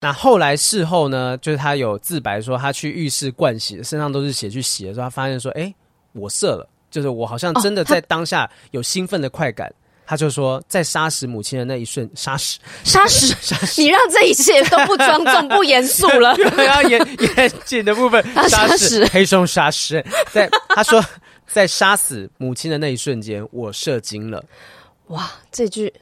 那后来事后呢，就是他有自白说，他去浴室灌洗，身上都是血，去洗的时候，他发现说，哎，我射了，就是我好像真的在当下有兴奋的快感。他就说，在杀死母亲的那一瞬，杀死，杀死，杀死，你让这一切都不庄重、不严肃了。然后严严谨的部分，杀死黑松杀死，在他说，在杀死母亲的那一瞬间，我射精了。哇，这句。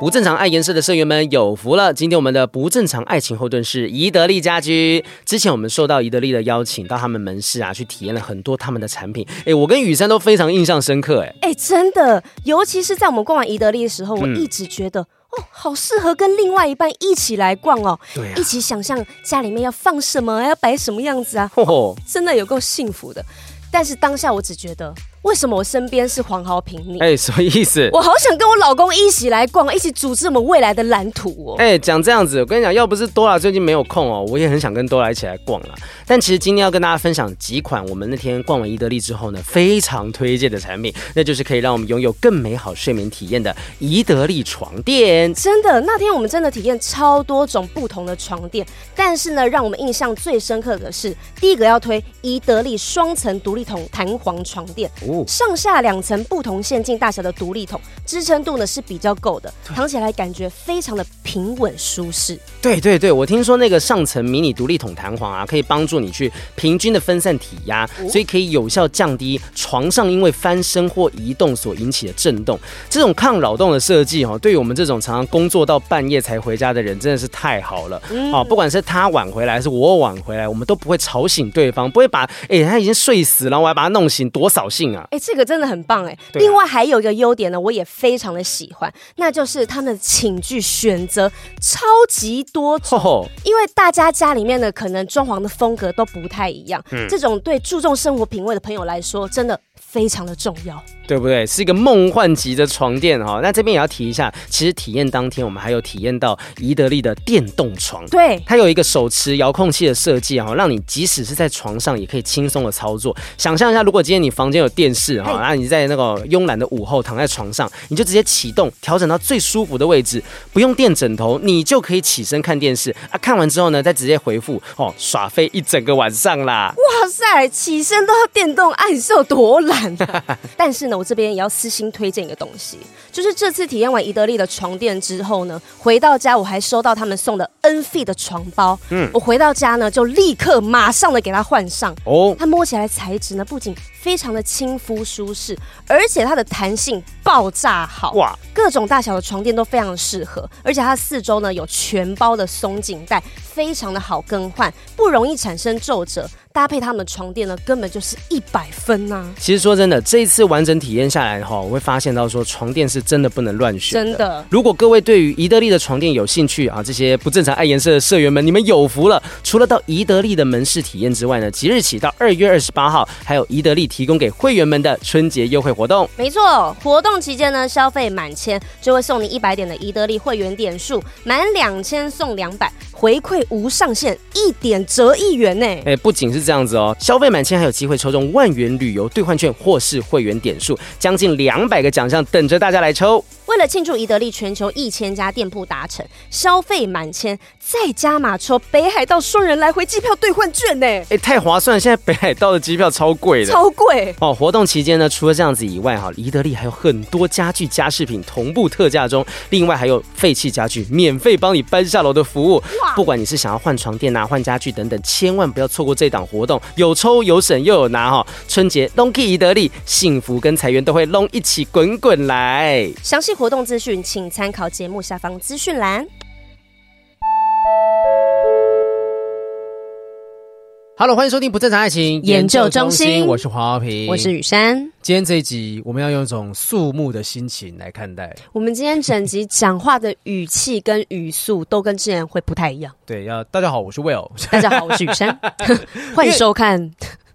不正常爱颜色的社员们有福了！今天我们的不正常爱情后盾是宜得利家居。之前我们受到宜得利的邀请，到他们门市啊去体验了很多他们的产品。哎，我跟雨珊都非常印象深刻。哎，哎，真的，尤其是在我们逛完宜得利的时候，我一直觉得、嗯、哦，好适合跟另外一半一起来逛哦。对、啊，一起想象家里面要放什么，要摆什么样子啊。哦，真的有够幸福的。但是当下我只觉得。为什么我身边是黄豪平你？哎、欸，什么意思？我好想跟我老公一起来逛，一起组织我们未来的蓝图哦。哎、欸，讲这样子，我跟你讲，要不是多拉最近没有空哦，我也很想跟多拉一起来逛了。但其实今天要跟大家分享几款我们那天逛完宜得利之后呢，非常推荐的产品，那就是可以让我们拥有更美好睡眠体验的宜得利床垫。真的，那天我们真的体验超多种不同的床垫，但是呢，让我们印象最深刻的是第一个要推宜得利双层独立筒弹簧床垫。上下两层不同线径大小的独立筒，支撑度呢是比较够的，躺起来感觉非常的平稳舒适。对对对，我听说那个上层迷你独立桶弹簧啊，可以帮助你去平均的分散体压，所以可以有效降低床上因为翻身或移动所引起的震动。这种抗扰动的设计哦，对于我们这种常常工作到半夜才回家的人，真的是太好了。哦，不管是他晚回来还是我晚回来，我们都不会吵醒对方，不会把哎他已经睡死，然后我还把他弄醒，多扫兴啊！哎，这个。真的很棒哎！另外还有一个优点呢，我也非常的喜欢，那就是他们的寝具选择超级多种，因为大家家里面的可能装潢的风格都不太一样，这种对注重生活品味的朋友来说，真的非常的重要。对不对？是一个梦幻级的床垫哈。那这边也要提一下，其实体验当天我们还有体验到宜得利的电动床。对，它有一个手持遥控器的设计哈，让你即使是在床上也可以轻松的操作。想象一下，如果今天你房间有电视哈，那你在那个慵懒的午后躺在床上，你就直接启动，调整到最舒服的位置，不用垫枕头，你就可以起身看电视啊。看完之后呢，再直接回复哦，耍飞一整个晚上啦。哇塞，起身都要电动按，是有多懒啊？但是呢。我这边也要私心推荐一个东西，就是这次体验完宜得利的床垫之后呢，回到家我还收到他们送的 N-Fit 的床包。嗯，我回到家呢就立刻马上的给它换上。哦，它摸起来材质呢不仅非常的亲肤舒适，而且它的弹性爆炸好。哇，各种大小的床垫都非常适合，而且它四周呢有全包的松紧带，非常的好更换，不容易产生皱褶。搭配他们的床垫呢，根本就是一百分呐、啊！其实说真的，这一次完整体验下来哈，我会发现到说床垫是真的不能乱选。真的，如果各位对于宜得利的床垫有兴趣啊，这些不正常爱颜色的社员们，你们有福了！除了到宜得利的门市体验之外呢，即日起到二月二十八号，还有宜得利提供给会员们的春节优惠活动。没错，活动期间呢，消费满千就会送你一百点的宜得利会员点数，满两千送两百，回馈无上限，一点折一元呢！哎，不仅是。这样子哦，消费满千还有机会抽中万元旅游兑换券或是会员点数，将近两百个奖项等着大家来抽。为了庆祝宜得利全球一千家店铺达成消费满千，再加码抽北海道双人来回机票兑换券呢！哎，太划算了！现在北海道的机票超贵的，超贵哦！活动期间呢，除了这样子以外，哈，宜得利还有很多家具家饰品同步特价中，另外还有废弃家具免费帮你搬下楼的服务。哇！不管你是想要换床垫啊、换家具等等，千万不要错过这档活动，有抽有省又有拿哈！春节龙 K 宜得利，幸福跟财源都会龙一起滚滚来。详细。活动资讯，请参考节目下方资讯栏。Hello，欢迎收听不正常爱情研究中心，我是黄浩平，我是雨珊。今天这一集，我们要用一种肃穆的心情来看待。我们今天整集讲话的语气跟语速都跟之前会不太一样。对，要大家好，我是 Will，大家好，我是雨珊，欢迎收看。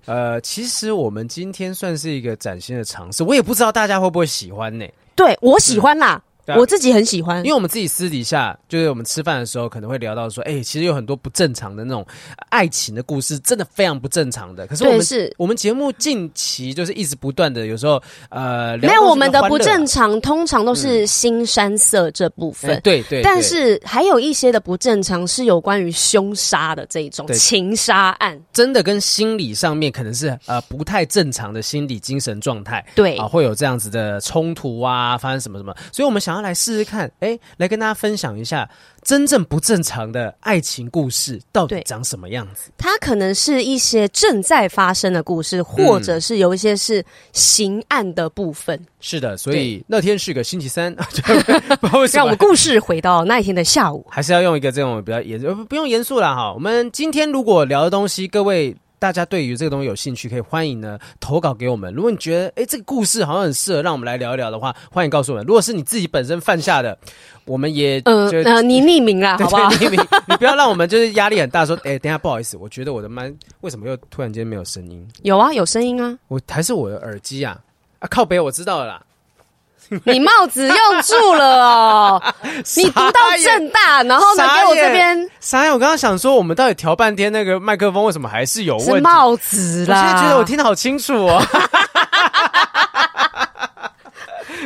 呃，其实我们今天算是一个崭新的尝试，我也不知道大家会不会喜欢呢？对，我喜欢啦。我自己很喜欢，因为我们自己私底下就是我们吃饭的时候可能会聊到说，哎、欸，其实有很多不正常的那种爱情的故事，真的非常不正常的。可是我们是。我们节目近期就是一直不断的，有时候呃，没有我们的不正常，通常都是新山色这部分，对对。但是还有一些的不正常是有关于凶杀的这一种情杀案，真的跟心理上面可能是呃不太正常的心理精神状态，对。啊，会有这样子的冲突啊，发生什么什么，所以我们想要来试试看，哎，来跟大家分享一下。真正不正常的爱情故事到底长什么样子？它可能是一些正在发生的故事，或者是有一些是刑案的部分。嗯、是的，所以那天是个星期三，让我们故事回到那一天的下午，还是要用一个这种比较严，不用严肃了哈。我们今天如果聊的东西，各位。大家对于这个东西有兴趣，可以欢迎呢投稿给我们。如果你觉得哎这个故事好像很适合让我们来聊一聊的话，欢迎告诉我们。如果是你自己本身犯下的，我们也呃呃你匿名啦，好不好？匿名，你不要让我们就是压力很大，说哎等一下不好意思，我觉得我的麦为什么又突然间没有声音？有啊，有声音啊，我还是我的耳机啊啊靠北，我知道了啦。你帽子用住了哦！你读到正大，然后呢给我这边啥呀？我刚刚想说，我们到底调半天那个麦克风，为什么还是有问题？是帽子啦！我现在觉得我听得好清楚哦。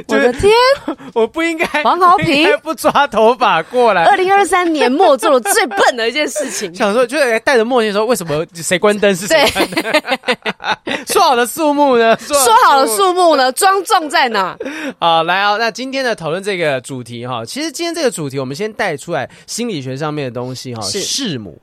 我的天！我不应该，黄豪平不抓头发过来。二零二三年末做了最笨的一件事情，想说就是戴着墨镜说，为什么谁关灯是谁关灯？说好的树木呢？说好的树木呢？庄重在哪？好，来哦！那今天呢，讨论这个主题哈，其实今天这个主题，我们先带出来心理学上面的东西哈，是弑母。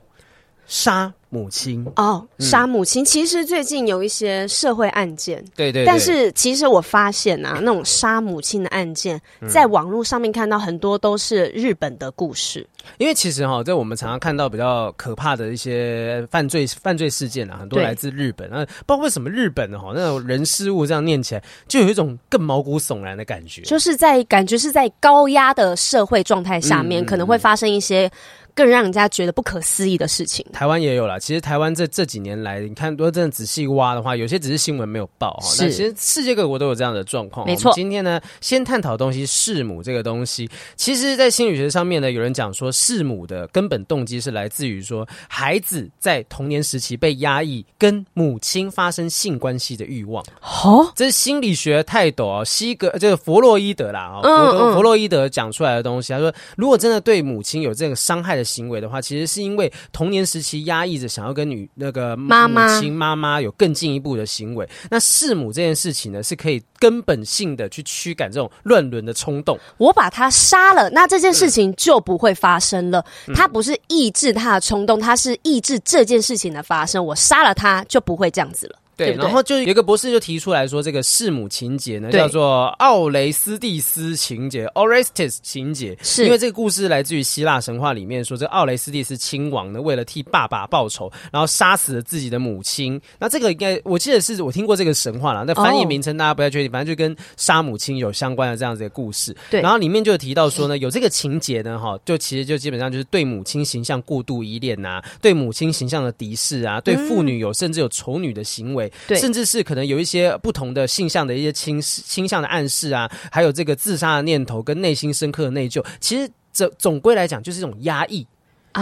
杀母亲哦，杀母亲。其实最近有一些社会案件，对对。但是其实我发现啊，那种杀母亲的案件，在网络上面看到很多都是日本的故事。因为其实哈，在我们常常看到比较可怕的一些犯罪犯罪事件啊，很多来自日本。那不知道为什么日本的哈那种人事物这样念起来，就有一种更毛骨悚然的感觉。就是在感觉是在高压的社会状态下面，可能会发生一些。更让人家觉得不可思议的事情，台湾也有啦。其实台湾这这几年来，你看，如果真的仔细挖的话，有些只是新闻没有报哈。是，其实世界各国都有这样的状况。没错。今天呢，先探讨东西弑母这个东西。其实，在心理学上面呢，有人讲说，弑母的根本动机是来自于说，孩子在童年时期被压抑，跟母亲发生性关系的欲望。哦，这是心理学泰斗啊，西格这个弗洛伊德啦啊，弗洛弗洛伊德讲出来的东西。他说，如果真的对母亲有这个伤害的行为的话，其实是因为童年时期压抑着，想要跟女那个妈妈母亲妈妈有更进一步的行为。那弑母这件事情呢，是可以根本性的去驱赶这种乱伦的冲动。我把他杀了，那这件事情就不会发生了。他不是抑制他的冲动，他是抑制这件事情的发生。我杀了他，就不会这样子了。对，然后就有一个博士就提出来说，这个弑母情节呢，叫做奥雷斯蒂斯情节 （Orestes 情节），是。因为这个故事来自于希腊神话里面说，这个奥雷斯蒂斯亲王呢，为了替爸爸报仇，然后杀死了自己的母亲。那这个应该我记得是我听过这个神话了，那翻译名称大家不要确定，反正就跟杀母亲有相关的这样子的故事。对，然后里面就提到说呢，有这个情节呢，哈，就其实就基本上就是对母亲形象过度依恋呐，对母亲形象的敌视啊，对妇女有甚至有丑女的行为。对，甚至是可能有一些不同的性向的一些倾倾向的暗示啊，还有这个自杀的念头跟内心深刻的内疚，其实总总归来讲就是一种压抑，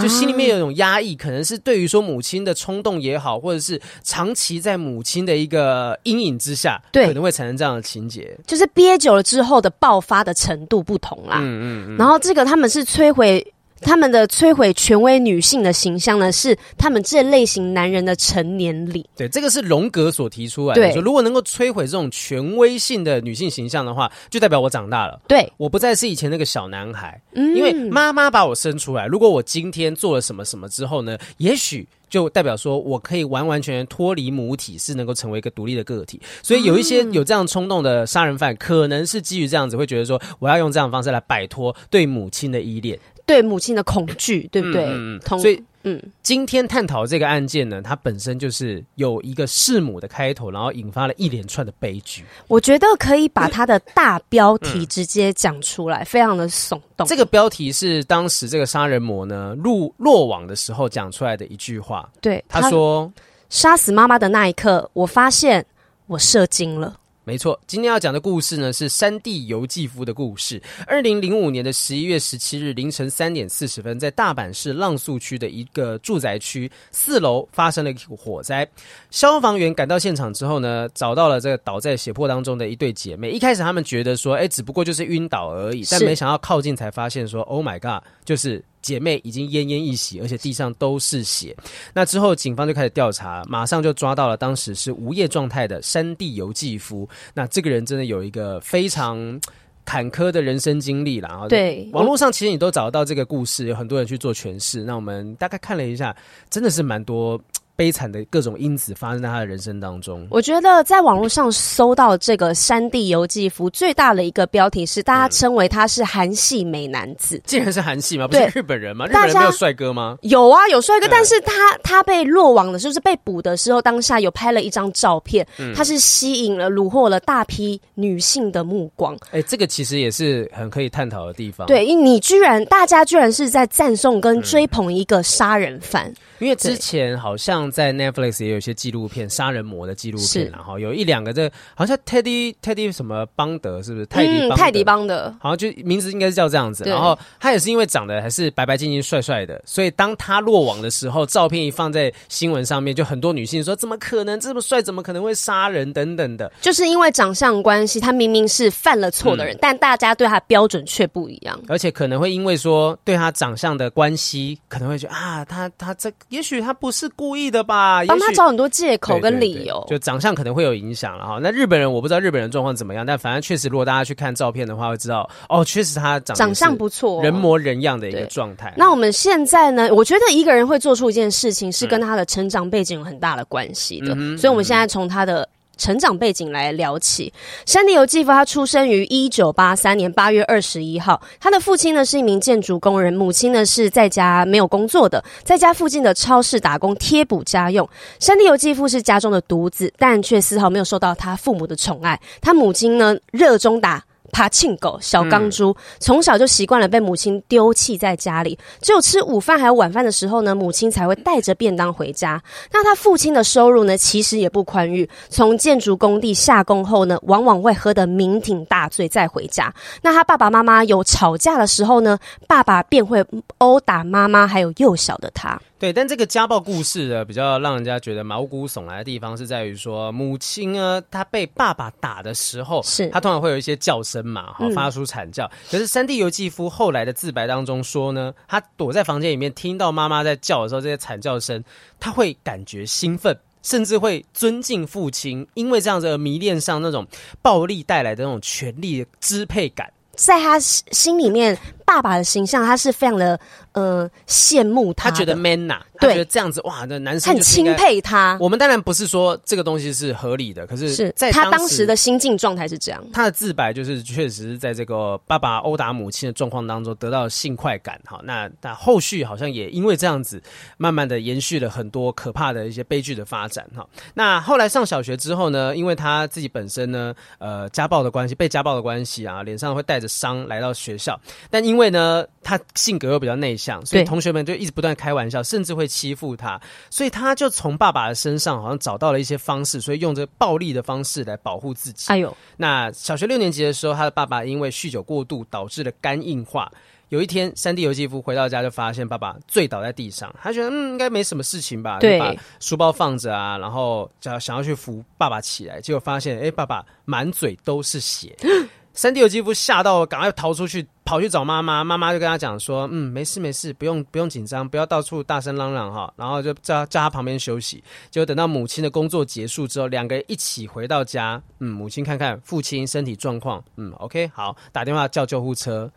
就心里面有一种压抑，可能是对于说母亲的冲动也好，或者是长期在母亲的一个阴影之下，对，可能会产生这样的情节，就是憋久了之后的爆发的程度不同啦。嗯嗯嗯，然后这个他们是摧毁。他们的摧毁权威女性的形象呢，是他们这类型男人的成年礼。对，这个是荣格所提出来的。对，说如果能够摧毁这种权威性的女性形象的话，就代表我长大了。对，我不再是以前那个小男孩。嗯，因为妈妈把我生出来。如果我今天做了什么什么之后呢，也许就代表说我可以完完全全脱离母体，是能够成为一个独立的个体。所以有一些有这样冲动的杀人犯，可能是基于这样子，会觉得说我要用这样的方式来摆脱对母亲的依恋。对母亲的恐惧，对不对？嗯，同所以，嗯，今天探讨这个案件呢，它本身就是有一个弑母的开头，然后引发了一连串的悲剧。我觉得可以把它的大标题直接讲出来，嗯、非常的耸动。这个标题是当时这个杀人魔呢入落网的时候讲出来的一句话。对，他说：“杀死妈妈的那一刻，我发现我射精了。”没错，今天要讲的故事呢是山地游记夫的故事。二零零五年的十一月十七日凌晨三点四十分，在大阪市浪速区的一个住宅区四楼发生了一个火灾。消防员赶到现场之后呢，找到了这个倒在血泊当中的一对姐妹。一开始他们觉得说，哎，只不过就是晕倒而已，但没想到靠近才发现说，Oh my God，就是。姐妹已经奄奄一息，而且地上都是血。那之后，警方就开始调查，马上就抓到了当时是无业状态的山地游记夫。那这个人真的有一个非常坎坷的人生经历啦。然后对，网络上其实你都找得到这个故事，有很多人去做诠释。那我们大概看了一下，真的是蛮多。悲惨的各种因子发生在他的人生当中。我觉得在网络上搜到这个山地游记服最大的一个标题是，大家称为他是韩系美男子。嗯、竟然是韩系吗？不是日本人吗？日本人没有帅哥吗？有啊，有帅哥，但是他他被落网的时候，就是被捕的时候，当下有拍了一张照片，嗯、他是吸引了、虏获了大批女性的目光。哎、欸，这个其实也是很可以探讨的地方。对，因你居然大家居然是在赞颂跟追捧一个杀人犯。嗯因为之前好像在 Netflix 也有一些纪录片，杀人魔的纪录片，然后有一两个这好像 Teddy Teddy 什么邦德是不是？泰迪邦德、嗯、泰迪邦德，好像就名字应该是叫这样子。然后他也是因为长得还是白白净净、帅帅的，所以当他落网的时候，照片一放在新闻上面，就很多女性说：怎么可能这么帅？怎么可能会杀人？等等的。就是因为长相关系，他明明是犯了错的人，嗯、但大家对他标准却不一样。而且可能会因为说对他长相的关系，可能会觉得啊，他他这。也许他不是故意的吧，帮他找很多借口跟理由，就长相可能会有影响了哈。那日本人我不知道日本人状况怎么样，但反正确实，如果大家去看照片的话，会知道哦，确实他长长相不错，人模人样的一个状态。那我们现在呢？我觉得一个人会做出一件事情，是跟他的成长背景有很大的关系的。嗯、所以，我们现在从他的。成长背景来聊起，山地由纪夫他出生于一九八三年八月二十一号。他的父亲呢是一名建筑工人，母亲呢是在家没有工作的，在家附近的超市打工贴补家用。山地由纪夫是家中的独子，但却丝毫没有受到他父母的宠爱。他母亲呢热衷打。爬庆狗小钢珠，从小就习惯了被母亲丢弃在家里，只有吃午饭还有晚饭的时候呢，母亲才会带着便当回家。那他父亲的收入呢，其实也不宽裕。从建筑工地下工后呢，往往会喝得酩酊大醉再回家。那他爸爸妈妈有吵架的时候呢，爸爸便会殴打妈妈还有幼小的他。对，但这个家暴故事呢，比较让人家觉得毛骨悚然的地方是在于说，母亲呢，她被爸爸打的时候，是她通常会有一些叫声嘛，哈，发出惨叫。嗯、可是山地游纪夫后来的自白当中说呢，他躲在房间里面，听到妈妈在叫的时候，这些惨叫声，他会感觉兴奋，甚至会尊敬父亲，因为这样子而迷恋上那种暴力带来的那种权力的支配感，在他心里面，爸爸的形象，他是非常的。呃，羡慕他，他觉得 man 呐、啊，他觉得这样子哇，那男生很钦佩他。我们当然不是说这个东西是合理的，可是，是在他当时的心境状态是这样。他的自白就是，确实是在这个爸爸殴打母亲的状况当中得到了性快感。哈，那那后续好像也因为这样子，慢慢的延续了很多可怕的一些悲剧的发展。哈，那后来上小学之后呢，因为他自己本身呢，呃，家暴的关系，被家暴的关系啊，脸上会带着伤来到学校，但因为呢，他性格又比较内向。所以同学们就一直不断开玩笑，甚至会欺负他，所以他就从爸爸的身上好像找到了一些方式，所以用这个暴力的方式来保护自己。哎呦，那小学六年级的时候，他的爸爸因为酗酒过度导致了肝硬化。有一天，山地由纪夫回到家就发现爸爸醉倒在地上，他觉得嗯应该没什么事情吧，就把书包放着啊，然后想想要去扶爸爸起来，结果发现哎爸爸满嘴都是血。山地由纪夫吓到，赶快逃出去，跑去找妈妈。妈妈就跟他讲说：“嗯，没事没事，不用不用紧张，不要到处大声嚷嚷哈。”然后就叫叫他旁边休息。结果等到母亲的工作结束之后，两个人一起回到家。嗯，母亲看看父亲身体状况，嗯，OK，好，打电话叫救护车。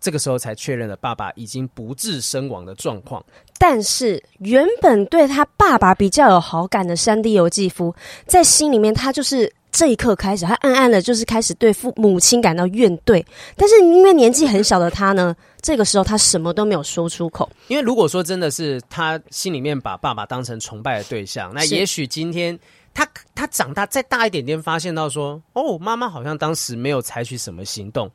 这个时候才确认了爸爸已经不治身亡的状况。但是原本对他爸爸比较有好感的山地由纪夫，在心里面他就是。这一刻开始，他暗暗的就是开始对父母亲感到怨怼。但是因为年纪很小的他呢，这个时候他什么都没有说出口。因为如果说真的是他心里面把爸爸当成崇拜的对象，那也许今天他他长大再大一点点，发现到说，哦，妈妈好像当时没有采取什么行动。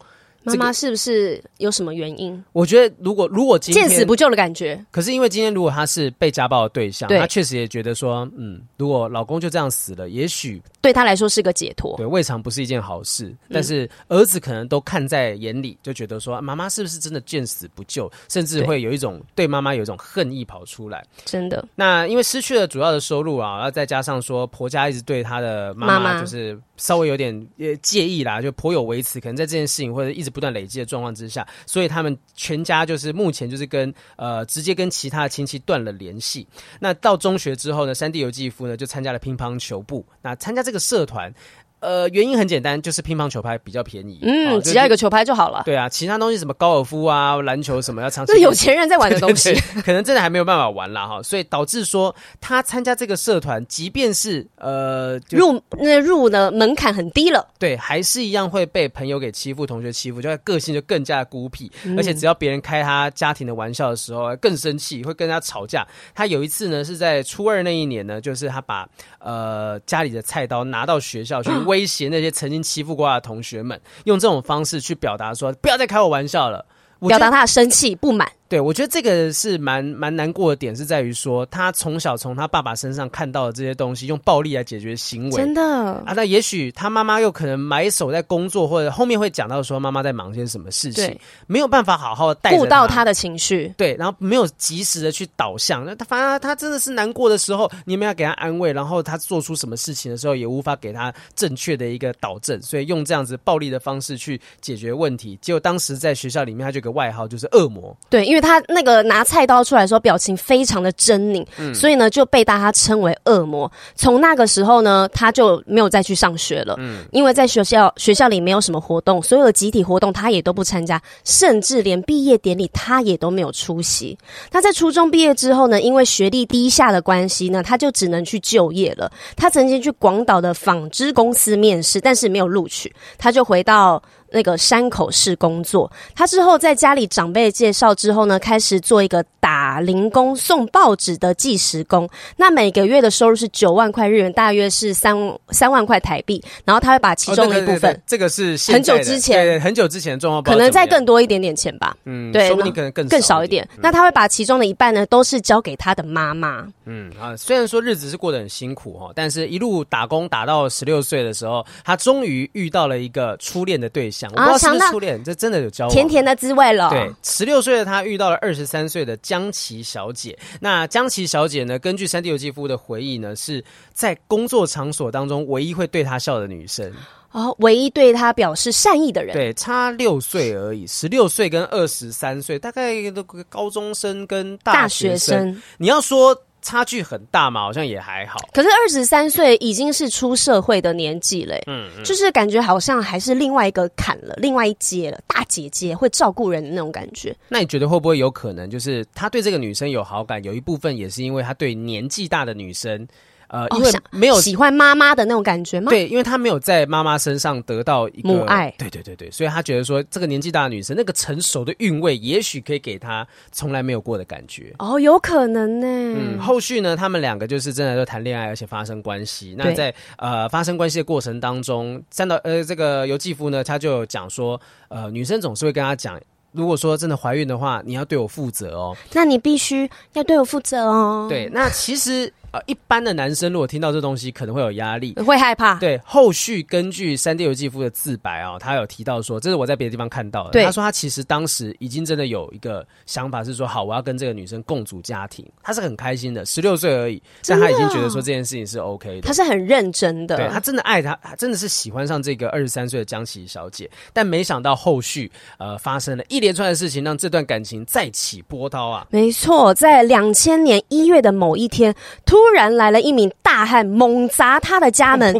妈妈是不是有什么原因？我觉得，如果如果今天见死不救的感觉，可是因为今天如果她是被家暴的对象，对他确实也觉得说，嗯，如果老公就这样死了，也许对她来说是个解脱，对，未尝不是一件好事。但是儿子可能都看在眼里，就觉得说，妈妈是不是真的见死不救，甚至会有一种对妈妈有一种恨意跑出来。真的。那因为失去了主要的收入啊，然后再加上说婆家一直对她的妈妈就是稍微有点呃介意啦，就颇有维持，可能在这件事情或者一直不断累积的状况之下，所以他们全家就是目前就是跟呃直接跟其他的亲戚断了联系。那到中学之后呢，山地由纪夫呢就参加了乒乓球部，那参加这个社团。呃，原因很简单，就是乒乓球拍比较便宜，嗯，只要一个球拍就好了。对啊，其他东西什么高尔夫啊、篮球什么要 长期，那有钱人在玩的东西，可能真的还没有办法玩啦哈。所以导致说他参加这个社团，即便是呃入那入的门槛很低了，对，还是一样会被朋友给欺负，同学欺负，就个性就更加的孤僻，嗯、而且只要别人开他家庭的玩笑的时候，更生气，会跟他吵架。他有一次呢，是在初二那一年呢，就是他把呃家里的菜刀拿到学校去威胁那些曾经欺负过他的同学们，用这种方式去表达说：“不要再开我玩笑了。”表达他的生气不满。对，我觉得这个是蛮蛮难过的点，是在于说他从小从他爸爸身上看到的这些东西，用暴力来解决行为，真的啊。那也许他妈妈又可能埋首在工作，或者后面会讲到说妈妈在忙些什么事情，没有办法好好带顾到他的情绪，对，然后没有及时的去导向。那他反而他真的是难过的时候，你们要给他安慰，然后他做出什么事情的时候，也无法给他正确的一个导正，所以用这样子暴力的方式去解决问题。结果当时在学校里面，他就有个外号就是恶魔，对，因为他那个拿。菜刀出来的时候，表情非常的狰狞，嗯，所以呢就被大家称为恶魔。从那个时候呢，他就没有再去上学了，嗯，因为在学校学校里没有什么活动，所有的集体活动他也都不参加，甚至连毕业典礼他也都没有出席。他在初中毕业之后呢，因为学历低下的关系呢，他就只能去就业了。他曾经去广岛的纺织公司面试，但是没有录取，他就回到。那个山口市工作，他之后在家里长辈介绍之后呢，开始做一个打零工送报纸的计时工。那每个月的收入是九万块日元，大约是三三万块台币。然后他会把其中的一部分，这个是很久之前，很久之前的状况，可能再更多一点点钱吧。嗯，对，说不定可能更更少一点。那他会把其中的一半呢，都是交给他的妈妈。嗯啊，虽然说日子是过得很辛苦哈，但是一路打工打到十六岁的时候，他终于遇到了一个初恋的对象。我不知道是不是初恋，这真的有交往，甜甜的滋味了。对，十六岁的他遇到了二十三岁的江琪小姐。那江琪小姐呢，根据山地由纪夫的回忆呢，是在工作场所当中唯一会对他笑的女生。哦，唯一对他表示善意的人。对，差六岁而已，十六岁跟二十三岁，大概都高中生跟大学生。学生你要说。差距很大嘛，好像也还好。可是二十三岁已经是出社会的年纪嘞，嗯，嗯，就是感觉好像还是另外一个坎了，另外一阶了，大姐姐会照顾人的那种感觉。那你觉得会不会有可能，就是他对这个女生有好感，有一部分也是因为他对年纪大的女生？呃，因为没有、哦、喜欢妈妈的那种感觉吗？对，因为他没有在妈妈身上得到一个母爱。对对对对，所以他觉得说，这个年纪大的女生，那个成熟的韵味，也许可以给他从来没有过的感觉。哦，有可能呢。嗯，后续呢，他们两个就是真的都谈恋爱，而且发生关系。那在呃发生关系的过程当中，三到呃这个由继夫呢，他就讲说，呃，女生总是会跟他讲，如果说真的怀孕的话，你要对我负责哦。那你必须要对我负责哦。对，那其实。一般的男生如果听到这东西，可能会有压力，会害怕。对，后续根据三 D 游记夫的自白啊、哦，他有提到说，这是我在别的地方看到的。对他说他其实当时已经真的有一个想法，是说好，我要跟这个女生共组家庭。他是很开心的，十六岁而已，但他已经觉得说这件事情是 OK 的。他是很认真的，对，他真的爱他，他真的是喜欢上这个二十三岁的江琪小姐。但没想到后续呃发生了一连串的事情，让这段感情再起波涛啊。没错，在两千年一月的某一天，突然来了一名。大汉猛砸他的家门，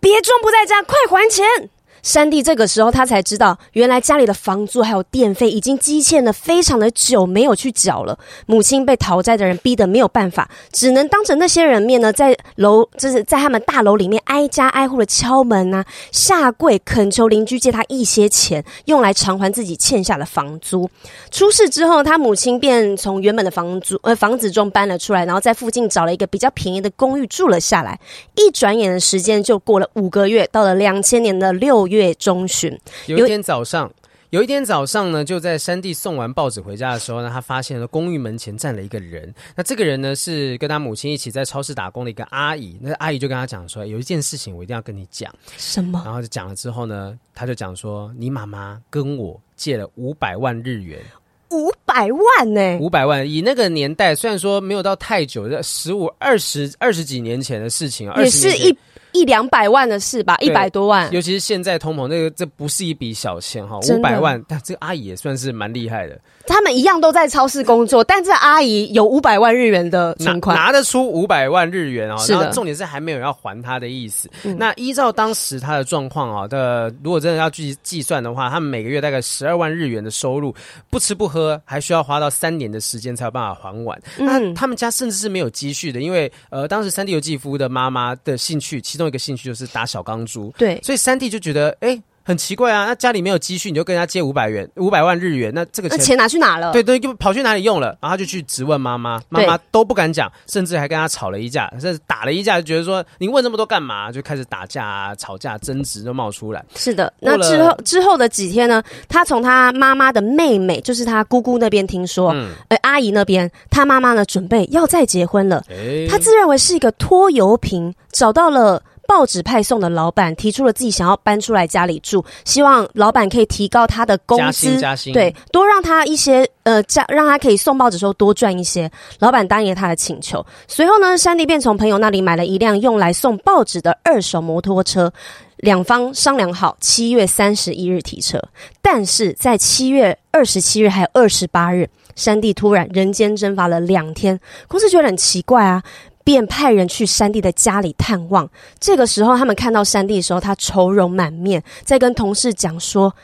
别装不在家，快还钱！山地这个时候他才知道，原来家里的房租还有电费已经积欠了非常的久，没有去缴了。母亲被讨债的人逼得没有办法，只能当着那些人面呢，在楼就是在他们大楼里面挨家挨户的敲门啊，下跪恳求邻居借他一些钱，用来偿还自己欠下的房租。出事之后，他母亲便从原本的房租呃房子中搬了出来，然后在附近找了一个比较便宜的公寓住了下来。一转眼的时间就过了五个月，到了两千年的六月中旬，有一天早上，有一天早上呢，就在山地送完报纸回家的时候呢，他发现了公寓门前站了一个人。那这个人呢，是跟他母亲一起在超市打工的一个阿姨。那阿姨就跟他讲说，有一件事情我一定要跟你讲。什么？然后就讲了之后呢，他就讲说，你妈妈跟我借了五百万日元。五百万呢、欸？五百万，以那个年代，虽然说没有到太久，在十五、二十、二十几年前的事情，也是一。一两百万的事吧，一百多万。尤其是现在通膨，那个这不是一笔小钱哈，五百万。但这个阿姨也算是蛮厉害的。他们一样都在超市工作，但这阿姨有五百万日元的存款，拿，拿得出五百万日元哦。是的。然后重点是还没有要还他的意思。嗯、那依照当时他的状况啊的，如果真的要计计算的话，他们每个月大概十二万日元的收入，不吃不喝，还需要花到三年的时间才有办法还完。嗯、那他们家甚至是没有积蓄的，因为呃，当时三地由纪夫的妈妈的兴趣，其中一个兴趣就是打小钢珠。对，所以三弟就觉得，哎。很奇怪啊，那家里没有积蓄，你就跟人家借五百元、五百万日元，那这个钱，那钱拿去哪了？对对，就跑去哪里用了？然后他就去质问妈妈，妈妈都不敢讲，甚至还跟他吵了一架，甚至打了一架，就觉得说你问这么多干嘛？就开始打架啊、吵架、争执都冒出来。是的，那之后之后的几天呢，他从他妈妈的妹妹，就是他姑姑那边听说，嗯，而阿姨那边，他妈妈呢准备要再结婚了，他自认为是一个拖油瓶，找到了。报纸派送的老板提出了自己想要搬出来家里住，希望老板可以提高他的工资，加薪对，多让他一些呃，加让他可以送报纸的时候多赚一些。老板答应了他的请求。随后呢，山地便从朋友那里买了一辆用来送报纸的二手摩托车，两方商量好七月三十一日提车。但是在七月二十七日还有二十八日，山地突然人间蒸发了两天，公司觉得很奇怪啊。便派人去山地的家里探望。这个时候，他们看到山地的时候，他愁容满面，在跟同事讲说。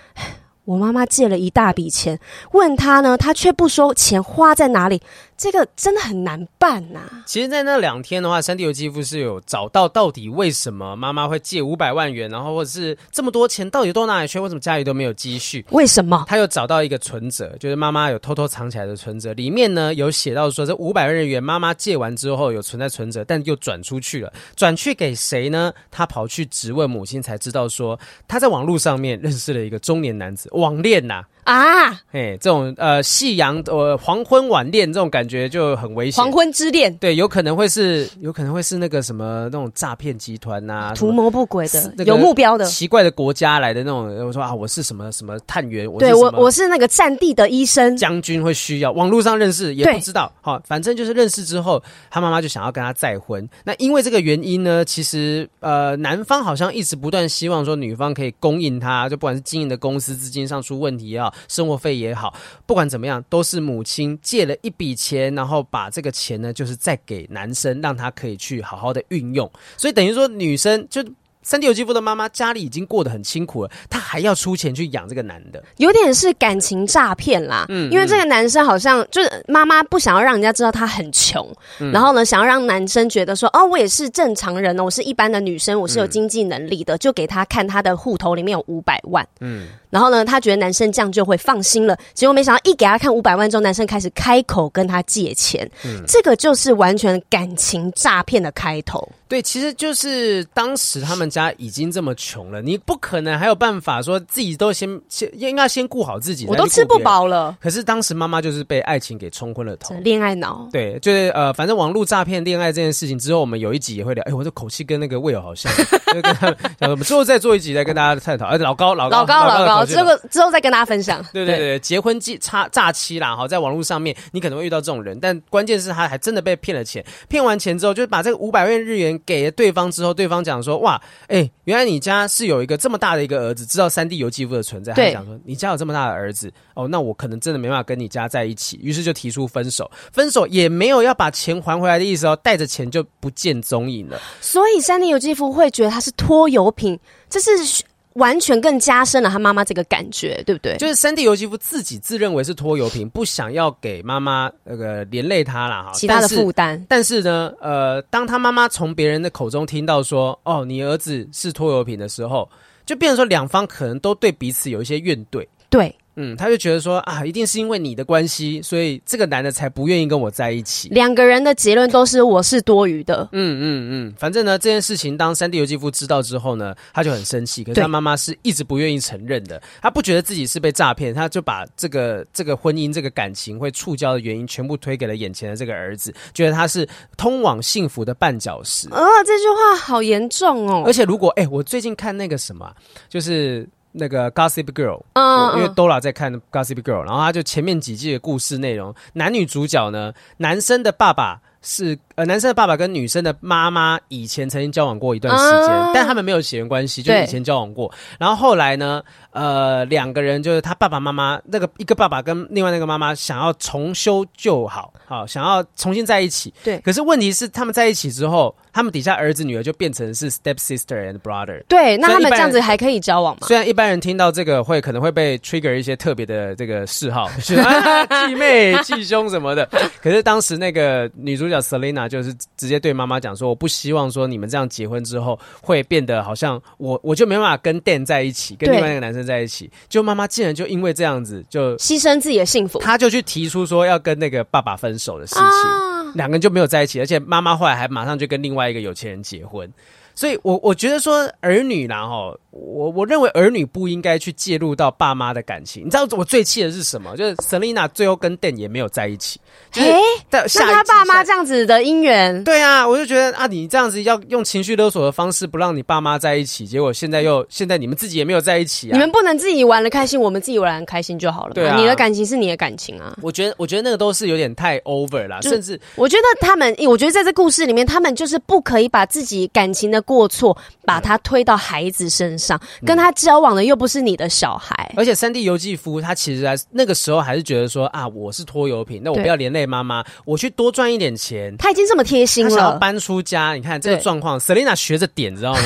我妈妈借了一大笔钱，问他呢，他却不说钱花在哪里，这个真的很难办呐、啊。其实，在那两天的话，山地由纪夫是有找到到底为什么妈妈会借五百万元，然后或者是这么多钱到底都哪里去？为什么家里都没有积蓄？为什么？他又找到一个存折，就是妈妈有偷偷藏起来的存折，里面呢有写到说，这五百万日元妈妈借完之后有存在存折，但又转出去了，转去给谁呢？他跑去质问母亲，才知道说他在网络上面认识了一个中年男子。网恋呐啊，哎，这种呃夕阳呃黄昏晚恋这种感觉就很危险。黄昏之恋，对，有可能会是有可能会是那个什么那种诈骗集团呐，图谋不轨的，有目标的，奇怪的国家来的那种。我说啊，我是什么什么探员，我对我我是那个战地的医生，将军会需要网络上认识也不知道，好，反正就是认识之后，他妈妈就想要跟他再婚。那因为这个原因呢，其实呃男方好像一直不断希望说女方可以供应他，就不管是经营的公司资金上出问题也好，生活费也好，不管怎么样，都是母亲借了一笔钱，然后把这个钱呢，就是再给男生，让他可以去好好的运用。所以等于说，女生就。山地由纪夫的妈妈家里已经过得很辛苦了，她还要出钱去养这个男的，有点是感情诈骗啦。嗯，因为这个男生好像就是妈妈不想要让人家知道他很穷，嗯、然后呢，想要让男生觉得说，哦，我也是正常人哦，我是一般的女生，我是有经济能力的，嗯、就给他看他的户头里面有五百万。嗯，然后呢，他觉得男生这样就会放心了。结果没想到一给他看五百万之后，男生开始开口跟他借钱，嗯、这个就是完全感情诈骗的开头。对，其实就是当时他们家已经这么穷了，你不可能还有办法说自己都先先应该先顾好自己。我都吃不饱了。可是当时妈妈就是被爱情给冲昏了头，恋爱脑。对，就是呃，反正网络诈骗恋爱这件事情之后，我们有一集也会聊。哎，我的口气跟那个魏友好像，就跟他讲，我们之后再做一集再跟大家探讨。哎，老高，老高，老高，老高，这个之后再跟大家分享。对对对，结婚诈诈诈欺啦，哈，在网络上面你可能会遇到这种人，但关键是他还真的被骗了钱，骗完钱之后就把这个五百万日元给了对方。之后，对方讲说：“哇，哎、欸，原来你家是有一个这么大的一个儿子，知道山地由纪夫的存在。对他想说，你家有这么大的儿子，哦，那我可能真的没办法跟你家在一起。于是就提出分手，分手也没有要把钱还回来的意思哦，带着钱就不见踪影了。所以山地由纪夫会觉得他是拖油瓶，这是。”完全更加深了他妈妈这个感觉，对不对？就是山地由纪夫自己自认为是拖油瓶，不想要给妈妈那个连累他了哈，其他的负担。但是呢，呃，当他妈妈从别人的口中听到说，哦，你儿子是拖油瓶的时候，就变成说两方可能都对彼此有一些怨怼。对。嗯，他就觉得说啊，一定是因为你的关系，所以这个男的才不愿意跟我在一起。两个人的结论都是我是多余的。嗯嗯嗯，反正呢，这件事情当三弟尤纪夫知道之后呢，他就很生气。可是他妈妈是一直不愿意承认的，他不觉得自己是被诈骗，他就把这个这个婚姻、这个感情会触礁的原因全部推给了眼前的这个儿子，觉得他是通往幸福的绊脚石。哦，这句话好严重哦！而且如果哎，我最近看那个什么，就是。那个 Gossip Girl，嗯，因为 Dora 在看 Gossip Girl，然后他就前面几季的故事内容，男女主角呢，男生的爸爸是呃，男生的爸爸跟女生的妈妈以前曾经交往过一段时间，嗯、但他们没有血缘关系，就以前交往过，然后后来呢，呃，两个人就是他爸爸妈妈那个一个爸爸跟另外那个妈妈想要重修旧好，好想要重新在一起，对，可是问题是他们在一起之后。他们底下儿子女儿就变成是 step sister and brother。对，那他们这样子还可以交往吗？虽然一般人听到这个会可能会被 trigger 一些特别的这个嗜好，是啊，继妹、继兄什么的。可是当时那个女主角 Selena 就是直接对妈妈讲说：“我不希望说你们这样结婚之后会变得好像我我就没办法跟 Dan 在一起，跟另外一个男生在一起。”就妈妈竟然就因为这样子就牺牲自己的幸福，她就去提出说要跟那个爸爸分手的事情。啊两个人就没有在一起，而且妈妈后来还马上就跟另外一个有钱人结婚。所以我，我我觉得说儿女啦，哈，我我认为儿女不应该去介入到爸妈的感情。你知道我最气的是什么？就是 Selina 最后跟 Dan 也没有在一起。哎、欸，那他爸妈这样子的姻缘，对啊，我就觉得啊，你这样子要用情绪勒索的方式不让你爸妈在一起，结果现在又现在你们自己也没有在一起啊。你们不能自己玩的开心，我们自己玩的开心就好了。对啊，你的感情是你的感情啊。我觉得，我觉得那个都是有点太 over 了，甚至我觉得他们，我觉得在这故事里面，他们就是不可以把自己感情的过错。把他推到孩子身上，嗯、跟他交往的又不是你的小孩，而且三 D 游记夫他其实还那个时候还是觉得说啊，我是拖油瓶，那我不要连累妈妈，我去多赚一点钱。他已经这么贴心了，他想要搬出家。你看这个状况，Selina 学着点，知道吗？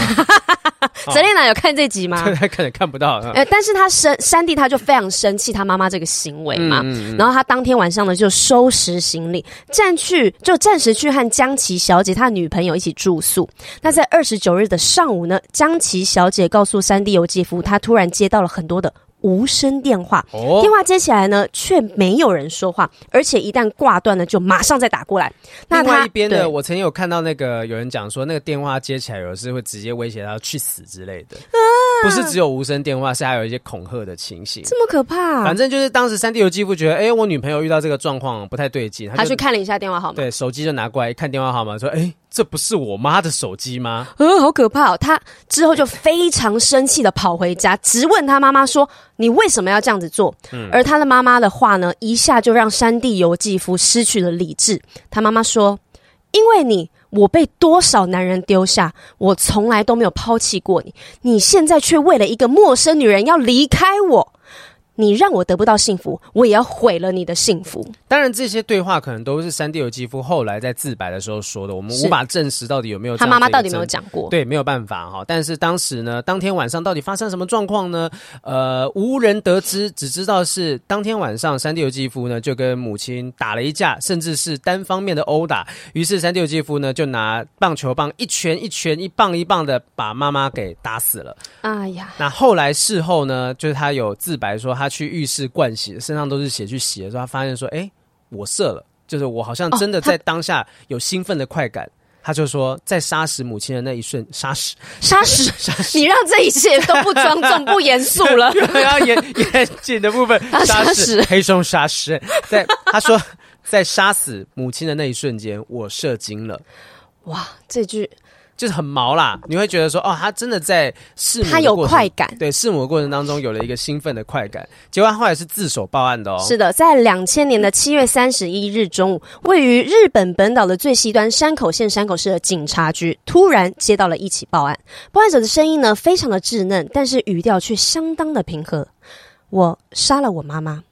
Selina 有看这集吗？他 可能看不到。呃，但是他生山地他就非常生气他妈妈这个行为嘛，嗯嗯嗯，然后他当天晚上呢就收拾行李，暂去就暂时去和江琪小姐他的女朋友一起住宿。那在二十九日的上午呢，江琪小姐告诉山地由纪夫，她突然接到了很多的。无声电话，哦、电话接起来呢，却没有人说话，而且一旦挂断了，就马上再打过来。那他另外一边的，对我曾经有看到那个有人讲说，那个电话接起来，有时会直接威胁他去死之类的。啊、不是只有无声电话，是还有一些恐吓的情形。这么可怕？反正就是当时山地由纪夫觉得，哎、欸，我女朋友遇到这个状况不太对劲，他，他去看了一下电话号码，对，手机就拿过来一看电话号码，说，哎、欸。这不是我妈的手机吗？呃，好可怕哦！他之后就非常生气的跑回家，直问他妈妈说：“你为什么要这样子做？”嗯，而他的妈妈的话呢，一下就让山地游纪夫失去了理智。他妈妈说：“因为你，我被多少男人丢下，我从来都没有抛弃过你，你现在却为了一个陌生女人要离开我。”你让我得不到幸福，我也要毁了你的幸福。当然，这些对话可能都是山地由纪夫后来在自白的时候说的，我们无法证实到底有没有。他妈妈到底没有讲过？对，没有办法哈。但是当时呢，当天晚上到底发生什么状况呢？呃，无人得知，只知道是当天晚上山地由纪夫呢就跟母亲打了一架，甚至是单方面的殴打。于是山地由纪夫呢就拿棒球棒一拳一拳一棒一棒的把妈妈给打死了。哎呀，那后来事后呢，就是他有自白说他。去浴室灌洗，身上都是血，去洗的时候，他发现说：“哎、欸，我射了，就是我好像真的在当下有兴奋的快感。哦”他，就说，在杀死母亲的那一瞬，杀死，杀死，杀死，你让这一切都不庄重、不严肃了。然后严严谨的部分，杀死黑松杀死，在他说，在杀死母亲的那一瞬间，我射精了。哇，这句。就是很毛啦，你会觉得说，哦，他真的在试母，他有快感，对，试母的过程当中有了一个兴奋的快感。结果他后来是自首报案的哦。是的，在两千年的七月三十一日中午，位于日本本岛的最西端山口县山口市的警察局突然接到了一起报案。报案者的声音呢，非常的稚嫩，但是语调却相当的平和。我杀了我妈妈。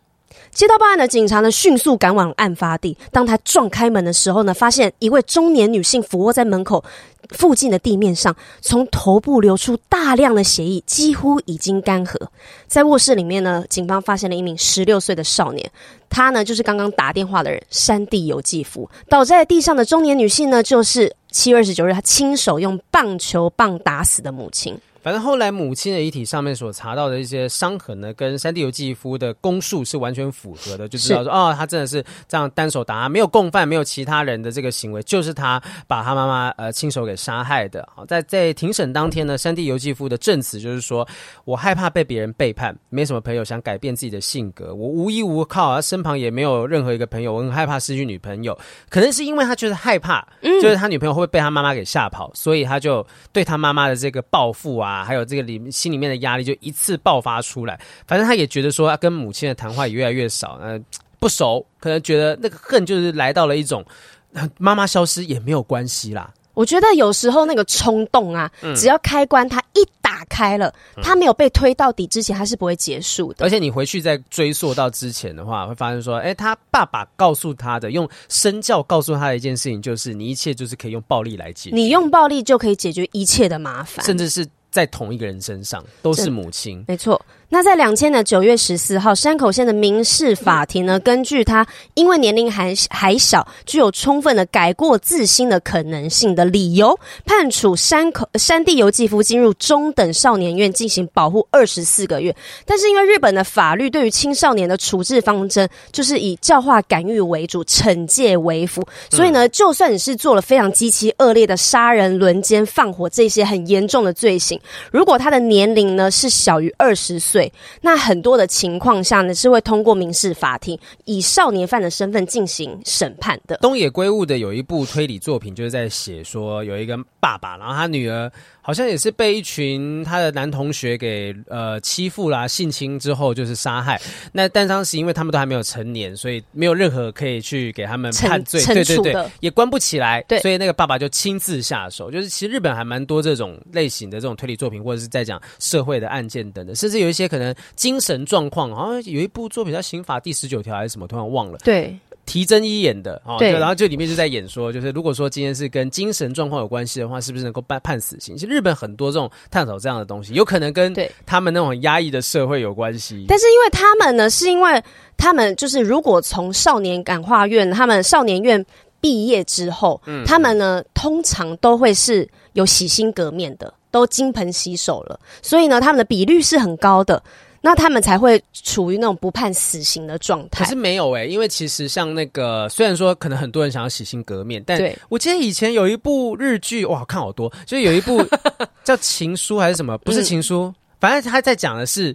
接到报案的警察呢，迅速赶往案发地。当他撞开门的时候呢，发现一位中年女性俯卧在门口附近的地面上，从头部流出大量的血液，几乎已经干涸。在卧室里面呢，警方发现了一名十六岁的少年，他呢就是刚刚打电话的人山地有纪夫。倒在地上的中年女性呢，就是七月二十九日他亲手用棒球棒打死的母亲。反正后来母亲的遗体上面所查到的一些伤痕呢，跟山地由纪夫的供述是完全符合的，就知道说哦，他真的是这样单手打他，没有共犯，没有其他人的这个行为，就是他把他妈妈呃亲手给杀害的。好，在在庭审当天呢，山地由纪夫的证词就是说，我害怕被别人背叛，没什么朋友，想改变自己的性格，我无依无靠，他身旁也没有任何一个朋友，我很害怕失去女朋友，可能是因为他就是害怕，就是他女朋友会被他妈妈给吓跑，所以他就对他妈妈的这个报复啊，还有这个里心里面的压力就一次爆发出来。反正他也觉得说，他跟母亲的谈话也越来越少，呃，不熟，可能觉得那个恨就是来到了一种，妈妈消失也没有关系啦。我觉得有时候那个冲动啊，嗯、只要开关它一打开了，它没有被推到底之前，它是不会结束的。而且你回去再追溯到之前的话，会发现说，哎，他爸爸告诉他的，用身教告诉他的一件事情，就是你一切就是可以用暴力来解决，你用暴力就可以解决一切的麻烦，甚至是在同一个人身上，都是母亲，没错。那在两千年九月十四号，山口县的民事法庭呢，根据他因为年龄还还小，具有充分的改过自新的可能性的理由，判处山口山地由纪夫进入中等少年院进行保护二十四个月。但是因为日本的法律对于青少年的处置方针就是以教化感育为主，惩戒为辅，所以呢，就算你是做了非常极其恶劣的杀人、轮奸、放火这些很严重的罪行，如果他的年龄呢是小于二十岁。对，那很多的情况下呢，是会通过民事法庭以少年犯的身份进行审判的。东野圭吾的有一部推理作品，就是在写说有一个爸爸，然后他女儿。好像也是被一群他的男同学给呃欺负啦、性侵之后，就是杀害。那但当时因为他们都还没有成年，所以没有任何可以去给他们判罪，对对对，也关不起来。对，所以那个爸爸就亲自下手。就是其实日本还蛮多这种类型的这种推理作品，或者是在讲社会的案件等等，甚至有一些可能精神状况，好像有一部作品叫《刑法》第十九条还是什么，突然忘了。对。提真一演的哦，对，然后就里面就在演说，就是如果说今天是跟精神状况有关系的话，是不是能够判判死刑？其实日本很多这种探讨这样的东西，有可能跟他们那种压抑的社会有关系。但是因为他们呢，是因为他们就是如果从少年感化院，他们少年院毕业之后，嗯，他们呢通常都会是有洗心革面的，都金盆洗手了，所以呢，他们的比率是很高的。那他们才会处于那种不判死刑的状态。可是没有哎、欸，因为其实像那个，虽然说可能很多人想要洗心革面，但我记得以前有一部日剧，哇，看好多，就是有一部 叫《情书》还是什么？不是《情书》，嗯，反正他在讲的是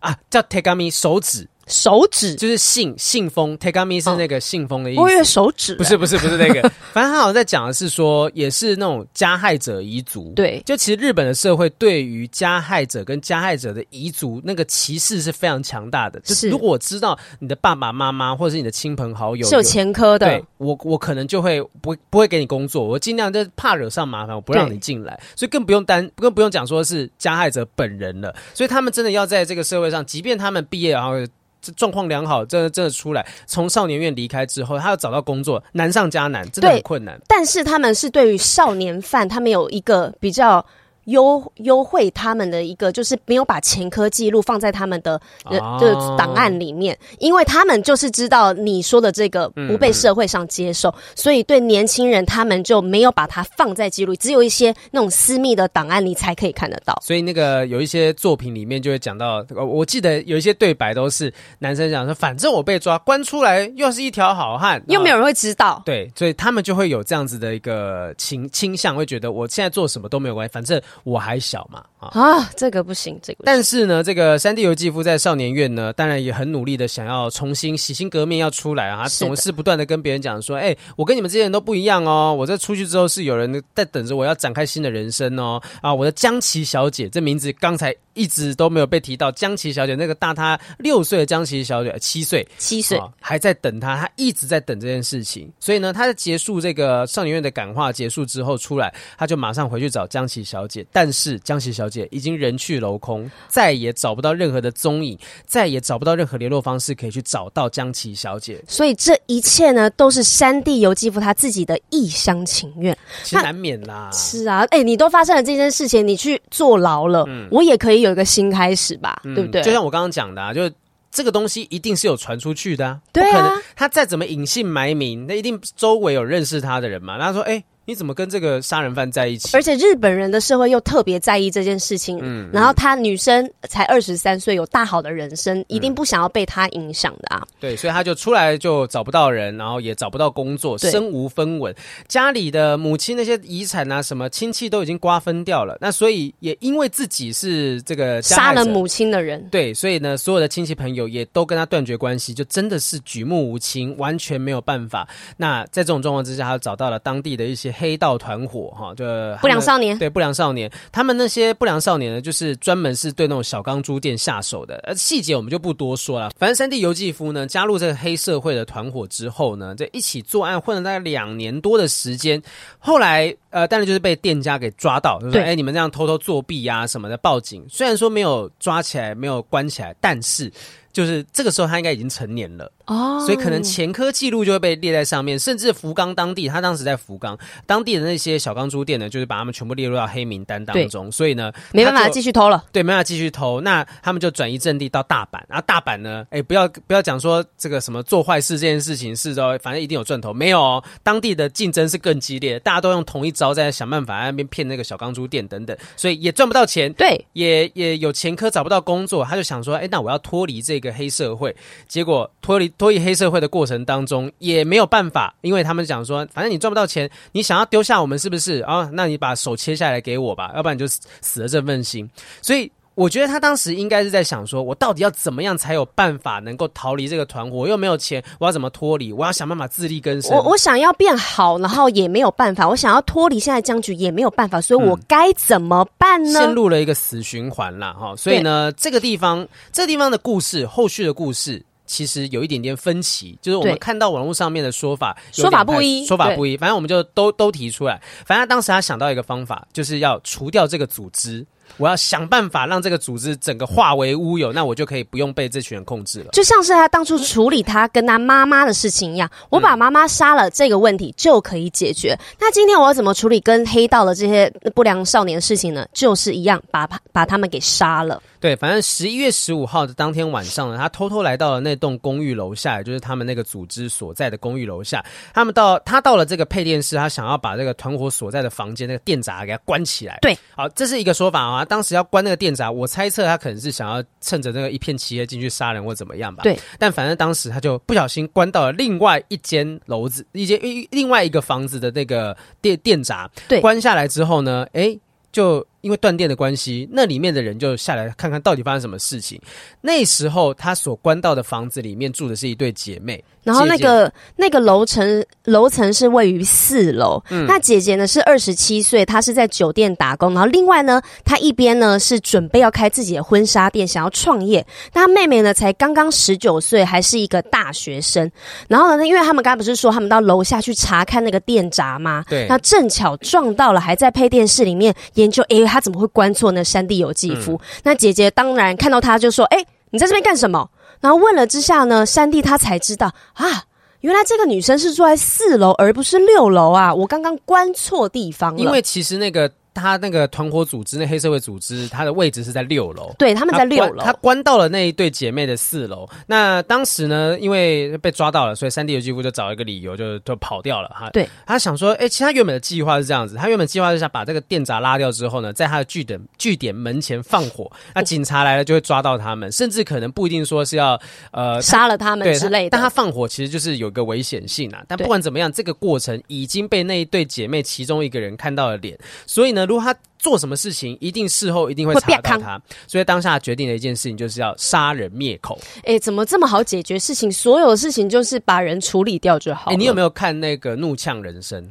啊，叫 Tegami 手指。手指就是信信封，Tegami 是那个信封的意思。我以为手指，不是不是不是那个，反正他好像在讲的是说，也是那种加害者遗族。对，就其实日本的社会对于加害者跟加害者的遗族那个歧视是非常强大的。就是如果我知道你的爸爸妈妈或者是你的亲朋好友是有前科的，对我我可能就会不不会给你工作，我尽量就怕惹上麻烦，我不让你进来。所以更不用担，更不用讲说是加害者本人了。所以他们真的要在这个社会上，即便他们毕业然后。这状况良好，真的真的出来，从少年院离开之后，他要找到工作难上加难，真的很困难。但是他们是对于少年犯，他们有一个比较。优优惠他们的一个就是没有把前科记录放在他们的人的档案里面，因为他们就是知道你说的这个不被社会上接受，所以对年轻人他们就没有把它放在记录，只有一些那种私密的档案你才可以看得到。所以那个有一些作品里面就会讲到，我记得有一些对白都是男生讲说，反正我被抓关出来又是一条好汉，又没有人会知道。对，所以他们就会有这样子的一个倾倾向，会觉得我现在做什么都没有关系，反正。我还小嘛，啊，啊，这个不行，这个不行。但是呢，这个三地游记夫在少年院呢，当然也很努力的想要重新洗心革面，要出来啊，他总是不断的跟别人讲说，哎、欸，我跟你们这些人都不一样哦，我这出去之后是有人在等着我要展开新的人生哦，啊，我的江崎小姐这名字刚才一直都没有被提到，江琪小姐那个大她六岁的江琪小姐七岁，七岁、啊、还在等她，她一直在等这件事情，所以呢，她在结束这个少年院的感化结束之后出来，她就马上回去找江琪小姐，但是江琪小姐已经人去楼空，再也找不到任何的踪影，再也找不到任何联络方式可以去找到江琪小姐。所以这一切呢，都是山地由纪夫他自己的一厢情愿。其实难免啦。是啊，哎、欸，你都发生了这件事情，你去坐牢了，嗯、我也可以有一个新开始吧，嗯、对不对？就像我刚刚讲的，啊，就这个东西一定是有传出去的，啊，对啊，他再怎么隐姓埋名，那一定周围有认识他的人嘛。然后说，哎、欸。你怎么跟这个杀人犯在一起？而且日本人的社会又特别在意这件事情。嗯，然后他女生才二十三岁，有大好的人生，一定不想要被他影响的啊。对，所以他就出来就找不到人，然后也找不到工作，身无分文，家里的母亲那些遗产啊什么亲戚都已经瓜分掉了。那所以也因为自己是这个杀了母亲的人，对，所以呢，所有的亲戚朋友也都跟他断绝关系，就真的是举目无亲，完全没有办法。那在这种状况之下，他找到了当地的一些黑道团伙，哈，就不良少年，对，不良少年，他们那些不良少年呢，就是专门是对那种小钢珠店下手的。呃，细节我们就不多说了。反正山地由纪夫呢，加入这个黑社会的团伙之后呢，这一起作案混了大概两年多的时间，后来。呃，当然就是被店家给抓到，就是说，哎，你们这样偷偷作弊呀、啊、什么的，报警。虽然说没有抓起来，没有关起来，但是。就是这个时候，他应该已经成年了哦，oh. 所以可能前科记录就会被列在上面，甚至福冈当地，他当时在福冈当地的那些小钢珠店呢，就是把他们全部列入到黑名单当中，所以呢，没办法继续偷了，对，没办法继续偷，那他们就转移阵地到大阪，然后大阪呢，哎，不要不要讲说这个什么做坏事这件事情是哦，反正一定有赚头，没有哦，当地的竞争是更激烈，大家都用同一招在想办法在那边骗那个小钢珠店等等，所以也赚不到钱，对，也也有前科找不到工作，他就想说，哎，那我要脱离这个。黑社会，结果脱离脱离黑社会的过程当中也没有办法，因为他们讲说，反正你赚不到钱，你想要丢下我们是不是啊？那你把手切下来给我吧，要不然你就死了这份心。所以我觉得他当时应该是在想说，我到底要怎么样才有办法能够逃离这个团伙？我又没有钱，我要怎么脱离？我要想办法自力更生。我我想要变好，然后也没有办法。我想要脱离现在僵局也没有办法，所以我该怎么办呢？嗯、陷入了一个死循环啦。哈。所以呢，这个地方，这个地方的故事，后续的故事其实有一点点分歧，就是我们看到网络上面的说法，说法不一，说法不一。反正我们就都都提出来。反正当时他想到一个方法，就是要除掉这个组织。我要想办法让这个组织整个化为乌有，那我就可以不用被这群人控制了。就像是他当初处理他跟他妈妈的事情一样，我把妈妈杀了，这个问题就可以解决。那今天我要怎么处理跟黑道的这些不良少年的事情呢？就是一样，把把他们给杀了。对，反正十一月十五号的当天晚上呢，他偷偷来到了那栋公寓楼下，也就是他们那个组织所在的公寓楼下。他们到他到了这个配电室，他想要把这个团伙所在的房间那个电闸给它关起来。对，好，这是一个说法啊。当时要关那个电闸，我猜测他可能是想要趁着那个一片漆黑进去杀人或怎么样吧。对，但反正当时他就不小心关到了另外一间楼子，一间另外一个房子的那个电电闸。对，关下来之后呢，诶，就。因为断电的关系，那里面的人就下来看看到底发生什么事情。那时候他所关到的房子里面住的是一对姐妹，然后那个那个楼层楼层是位于四楼。嗯，那姐姐呢是二十七岁，她是在酒店打工，然后另外呢，她一边呢是准备要开自己的婚纱店，想要创业。那她妹妹呢才刚刚十九岁，还是一个大学生。然后呢，因为他们刚才不是说他们到楼下去查看那个电闸吗？对，那正巧撞到了，还在配电室里面研究。诶。他怎么会关错呢？山地由纪夫，嗯、那姐姐当然看到他就说：“哎、欸，你在这边干什么？”然后问了之下呢，山地他才知道啊，原来这个女生是住在四楼，而不是六楼啊！我刚刚关错地方了。因为其实那个。他那个团伙组织，那黑社会组织，他的位置是在六楼。对，他们在六楼。他关到了那一对姐妹的四楼。那当时呢，因为被抓到了，所以三 D 游击夫就找一个理由就，就就跑掉了哈。对，他想说，哎、欸，其实他原本的计划是这样子，他原本计划是想把这个电闸拉掉之后呢，在他的据点据点门前放火，那警察来了就会抓到他们，甚至可能不一定说是要呃杀了他们之类的。但他放火其实就是有个危险性啊。但不管怎么样，这个过程已经被那一对姐妹其中一个人看到了脸，所以呢，如果他做什么事情，一定事后一定会查到他，所以当下决定的一件事情就是要杀人灭口。哎、欸，怎么这么好解决事情？所有的事情就是把人处理掉就好。哎、欸，你有没有看那个《怒呛人生》？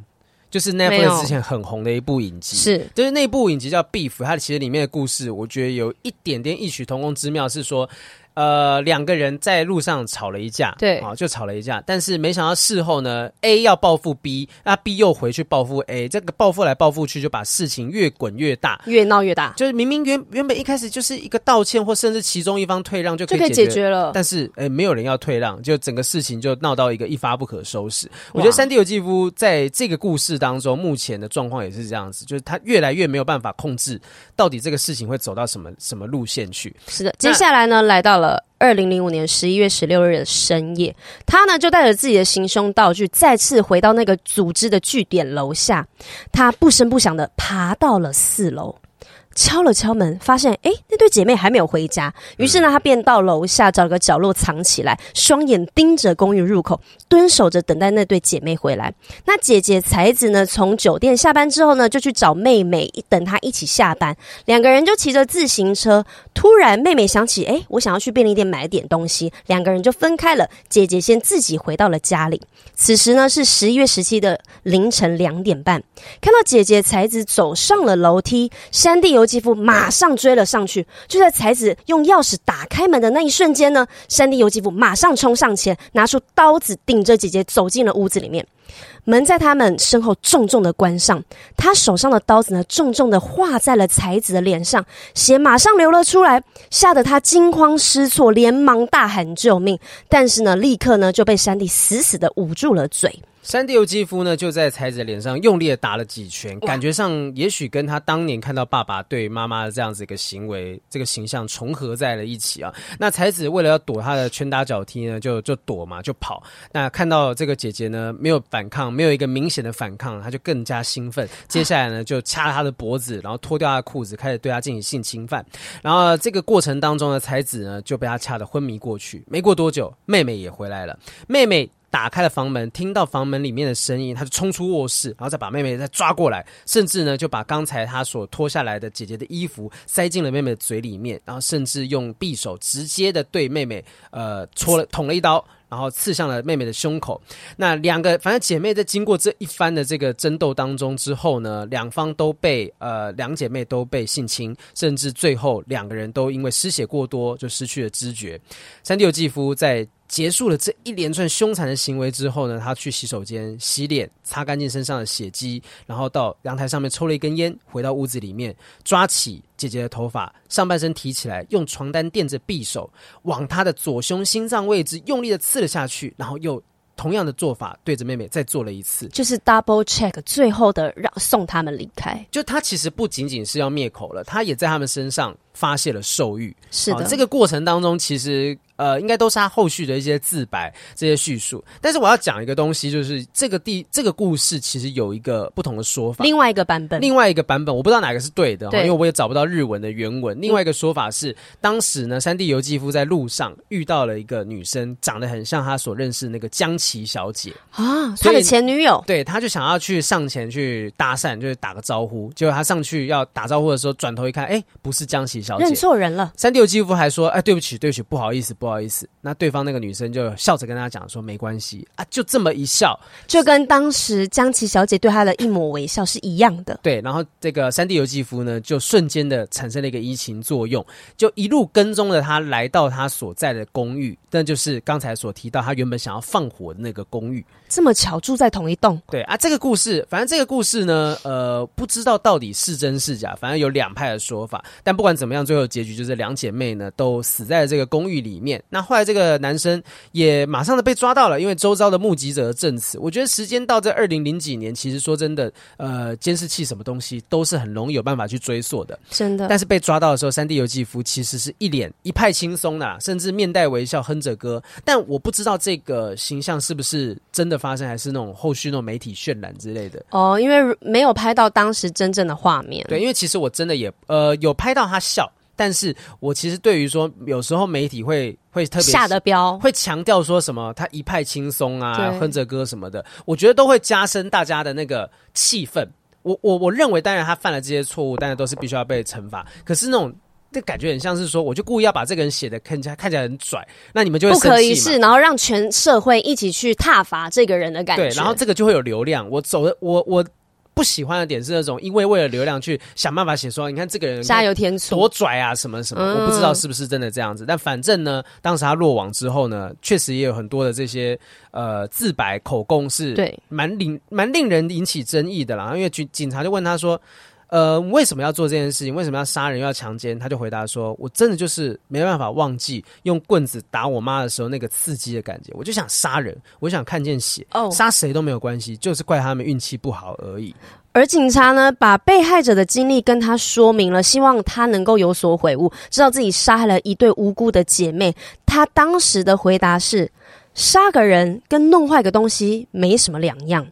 就是 Netflix 之前很红的一部影集，是就是那部影集叫《Beef》，它其实里面的故事，我觉得有一点点异曲同工之妙，是说。呃，两个人在路上吵了一架，对，啊，就吵了一架。但是没想到事后呢，A 要报复 B，那 B 又回去报复 A，这个报复来报复去，就把事情越滚越大，越闹越大。就是明明原原本一开始就是一个道歉，或甚至其中一方退让就可以解决，以解决了。但是，哎，没有人要退让，就整个事情就闹到一个一发不可收拾。我觉得山地由纪夫在这个故事当中，目前的状况也是这样子，就是他越来越没有办法控制到底这个事情会走到什么什么路线去。是的，接下来呢，来到了。二零零五年十一月十六日的深夜，他呢就带着自己的行凶道具，再次回到那个组织的据点楼下。他不声不响的爬到了四楼。敲了敲门，发现诶，那对姐妹还没有回家。于是呢，她便到楼下找了个角落藏起来，双眼盯着公寓入口，蹲守着等待那对姐妹回来。那姐姐才子呢，从酒店下班之后呢，就去找妹妹，等她一起下班。两个人就骑着自行车。突然，妹妹想起，诶，我想要去便利店买点东西。两个人就分开了。姐姐先自己回到了家里。此时呢，是十一月十七的凌晨两点半。看到姐姐才子走上了楼梯，山地尤纪夫马上追了上去。就在才子用钥匙打开门的那一瞬间呢，山地尤纪夫马上冲上前，拿出刀子顶着姐姐走进了屋子里面。门在他们身后重重的关上，他手上的刀子呢，重重的划在了才子的脸上，血马上流了出来，吓得他惊慌失措，连忙大喊救命，但是呢，立刻呢就被山地死死的捂住了嘴。山地由纪夫呢，就在才子的脸上用力的打了几拳，感觉上也许跟他当年看到爸爸对妈妈的这样子一个行为，这个形象重合在了一起啊。那才子为了要躲他的拳打脚踢呢，就就躲嘛，就跑。那看到这个姐姐呢，没有反抗，没有一个明显的反抗，他就更加兴奋。接下来呢，就掐他的脖子，然后脱掉他的裤子，开始对他进行性侵犯。然后这个过程当中呢，才子呢就被他掐得昏迷过去。没过多久，妹妹也回来了，妹妹。打开了房门，听到房门里面的声音，他就冲出卧室，然后再把妹妹再抓过来，甚至呢就把刚才他所脱下来的姐姐的衣服塞进了妹妹的嘴里面，然后甚至用匕首直接的对妹妹呃戳了捅了一刀，然后刺向了妹妹的胸口。那两个反正姐妹在经过这一番的这个争斗当中之后呢，两方都被呃两姐妹都被性侵，甚至最后两个人都因为失血过多就失去了知觉。山地由纪夫在。结束了这一连串凶残的行为之后呢，他去洗手间洗脸，擦干净身上的血迹，然后到阳台上面抽了一根烟，回到屋子里面，抓起姐姐的头发，上半身提起来，用床单垫着匕首，往她的左胸心脏位置用力的刺了下去，然后又同样的做法对着妹妹再做了一次，就是 double check，最后的让送他们离开。就他其实不仅仅是要灭口了，他也在他们身上发泄了兽欲。是的，哦，这个过程当中其实。呃，应该都是他后续的一些自白，这些叙述。但是我要讲一个东西，就是这个地这个故事其实有一个不同的说法，另外一个版本，另外一个版本，我不知道哪个是对的，对，因为我也找不到日文的原文。另外一个说法是，嗯、当时呢，山地由纪夫在路上遇到了一个女生，长得很像他所认识的那个江崎小姐啊，他的前女友。对，他就想要去上前去搭讪，就是打个招呼。结果他上去要打招呼的时候，转头一看，哎，不是江崎小姐，认错人了。山地由纪夫还说，哎，对不起，对不起，不好意思，不好意思。那对。方那个女生就笑着跟他讲说：“没关系啊，就这么一笑，就跟当时江崎小姐对他的一抹微笑是一样的。”对，然后这个山地由纪夫呢，就瞬间的产生了一个移情作用，就一路跟踪着他来到他所在的公寓，那就是刚才所提到他原本想要放火的那个公寓。这么巧住在同一栋？对啊，这个故事，反正这个故事呢，呃，不知道到底是真是假，反正有两派的说法。但不管怎么样，最后结局就是两姐妹呢都死在了这个公寓里面。那后来这个。男生也马上的被抓到了，因为周遭的目击者的证词。我觉得时间到这二零零几年，其实说真的，呃，监视器什么东西都是很容易有办法去追溯的，真的。但是被抓到的时候，三 D 游记夫其实是一脸一派轻松的，甚至面带微笑哼着歌。但我不知道这个形象是不是真的发生，还是那种后续那种媒体渲染之类的。哦，因为没有拍到当时真正的画面。对，因为其实我真的也呃有拍到他笑。但是我其实对于说，有时候媒体会会特别下的标，会强调说什么他一派轻松啊，哼着歌什么的，我觉得都会加深大家的那个气氛。我我我认为，当然他犯了这些错误，当然都是必须要被惩罚。可是那种这感觉很像是说，我就故意要把这个人写的看起来看起来很拽，那你们就会不可一世，然后让全社会一起去挞伐这个人的感觉。对，然后这个就会有流量。我走的，我我。不喜欢的点是那种，因为为了流量去想办法写说，你看这个人加油添醋多拽啊，什么什么，我不知道是不是真的这样子。但反正呢，当时他落网之后呢，确实也有很多的这些呃自白口供是，对，蛮令蛮令人引起争议的啦。因为警警察就问他说。呃，为什么要做这件事情？为什么要杀人又要强奸？他就回答说：“我真的就是没办法忘记用棍子打我妈的时候那个刺激的感觉，我就想杀人，我想看见血，哦，杀谁都没有关系，就是怪他们运气不好而已。”而警察呢，把被害者的经历跟他说明了，希望他能够有所悔悟，知道自己杀害了一对无辜的姐妹。他当时的回答是：“杀个人跟弄坏个东西没什么两样。”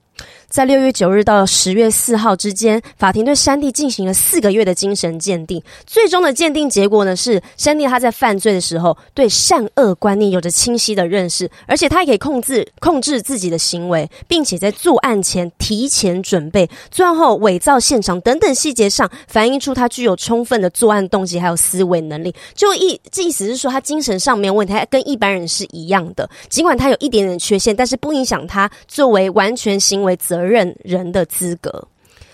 在六月九日到十月四号之间，法庭对山地进行了四个月的精神鉴定。最终的鉴定结果呢是，山地他在犯罪的时候对善恶观念有着清晰的认识，而且他也可以控制控制自己的行为，并且在作案前提前准备，作案后伪造现场等等细节上，反映出他具有充分的作案动机还有思维能力。就意意思是说，他精神上没有问题，他跟一般人是一样的。尽管他有一点点缺陷，但是不影响他作为完全行为责责任人的资格，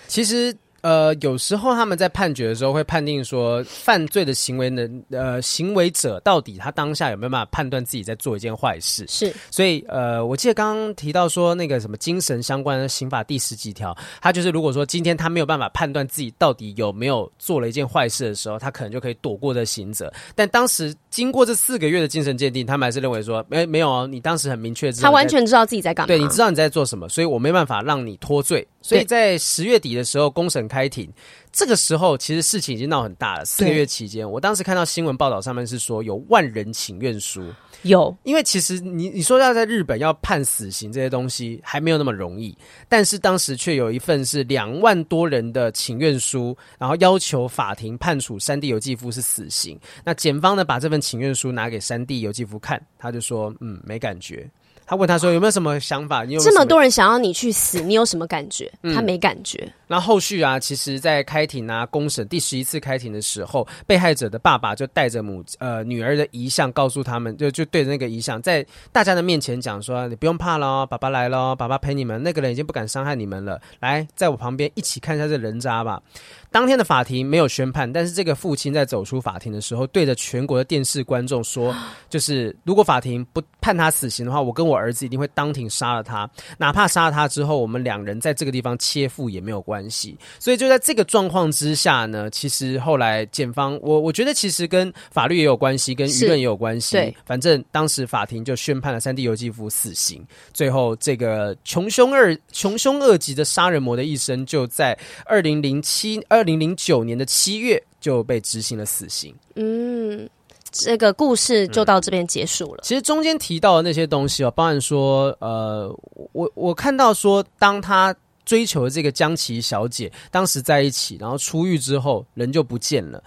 其实。呃，有时候他们在判决的时候会判定说，犯罪的行为能呃行为者到底他当下有没有办法判断自己在做一件坏事？是，所以呃，我记得刚刚提到说那个什么精神相关的刑法第十几条，他就是如果说今天他没有办法判断自己到底有没有做了一件坏事的时候，他可能就可以躲过这刑责。但当时经过这四个月的精神鉴定，他们还是认为说，没没有哦，你当时很明确知道，他完全知道自己在干嘛，对，你知道你在做什么，所以我没办法让你脱罪。所以在十月底的时候，公审开庭，这个时候其实事情已经闹很大了。四个月期间，我当时看到新闻报道上面是说有万人请愿书，有，因为其实你你说要在日本要判死刑这些东西还没有那么容易，但是当时却有一份是两万多人的请愿书，然后要求法庭判处山地由纪夫是死刑。那检方呢，把这份请愿书拿给山地由纪夫看，他就说，嗯，没感觉。他问他说：“有没有什么想法？你这么多人想要你去死，你有什么感觉？”他没感觉。嗯、那后续啊，其实，在开庭啊，公审第十一次开庭的时候，被害者的爸爸就带着母呃女儿的遗像，告诉他们，就就对着那个遗像，在大家的面前讲说：“你不用怕了，爸爸来了，爸爸陪你们。那个人已经不敢伤害你们了。来，在我旁边一起看一下这人渣吧。”当天的法庭没有宣判，但是这个父亲在走出法庭的时候，对着全国的电视观众说：“ 就是如果法庭不判他死刑的话，我跟我儿子一定会当庭杀了他，哪怕杀了他之后，我们两人在这个地方切腹也没有关系。”所以就在这个状况之下呢，其实后来检方，我我觉得其实跟法律也有关系，跟舆论也有关系。对，反正当时法庭就宣判了三地由纪夫死刑。最后，这个穷凶二穷凶恶极的杀人魔的一生，就在二零零七二。二零零九年的七月就被执行了死刑。嗯，这个故事就到这边结束了。嗯，其实中间提到的那些东西哦，包含说，呃，我我看到说，当他追求的这个江琪小姐当时在一起，然后出狱之后人就不见了。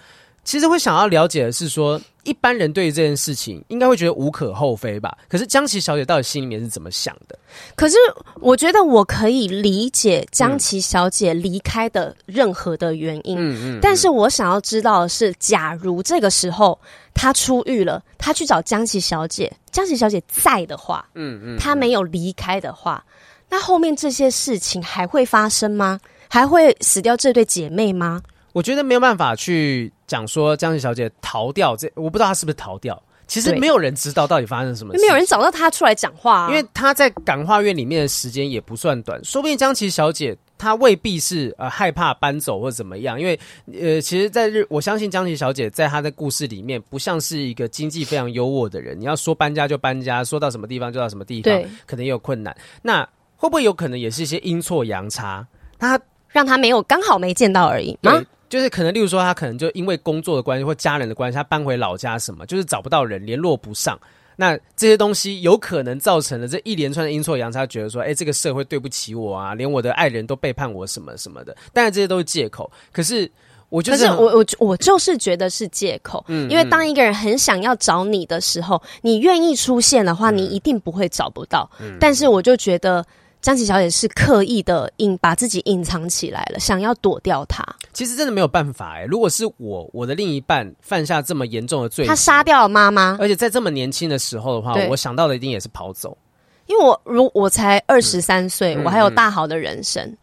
其实会想要了解的是说，一般人对于这件事情应该会觉得无可厚非吧？可是江琪小姐到底心里面是怎么想的？可是我觉得我可以理解江琪小姐离开的任何的原因。嗯嗯。嗯，但是我想要知道的是，假如这个时候她出狱了，她去找江琪小姐，江琪小姐在的话，嗯嗯，她没有离开的话，那后面这些事情还会发生吗？还会死掉这对姐妹吗？我觉得没有办法去讲说江琪小姐逃掉，这我不知道她是不是逃掉。其实没有人知道到底发生什么事，没有人找到她出来讲话啊。因为她在感化院里面的时间也不算短，说不定江琪小姐她未必是呃害怕搬走或怎么样。因为呃，其实，在日我相信江琪小姐在她的故事里面不像是一个经济非常优渥的人。你要说搬家就搬家，说到什么地方就到什么地方，可能也有困难。那会不会有可能也是一些阴错阳差？她让她没有刚好没见到而已吗？就是可能，例如说，他可能就因为工作的关系或家人的关系，他搬回老家什么，就是找不到人，联络不上。那这些东西有可能造成了这一连串的阴错阳差，觉得说，哎，这个社会对不起我啊，连我的爱人都背叛我什么什么的。但是这些都是借口。可是我就是，我我我就是觉得是借口。嗯，因为当一个人很想要找你的时候，你愿意出现的话，你一定不会找不到。嗯，但是我就觉得。江琪小姐是刻意的隐把自己隐藏起来了，想要躲掉他。其实真的没有办法哎、欸，如果是我，我的另一半犯下这么严重的罪，他杀掉了妈妈，而且在这么年轻的时候的话，我想到的一定也是跑走。因为我如我才二十三岁，嗯、我还有大好的人生。嗯、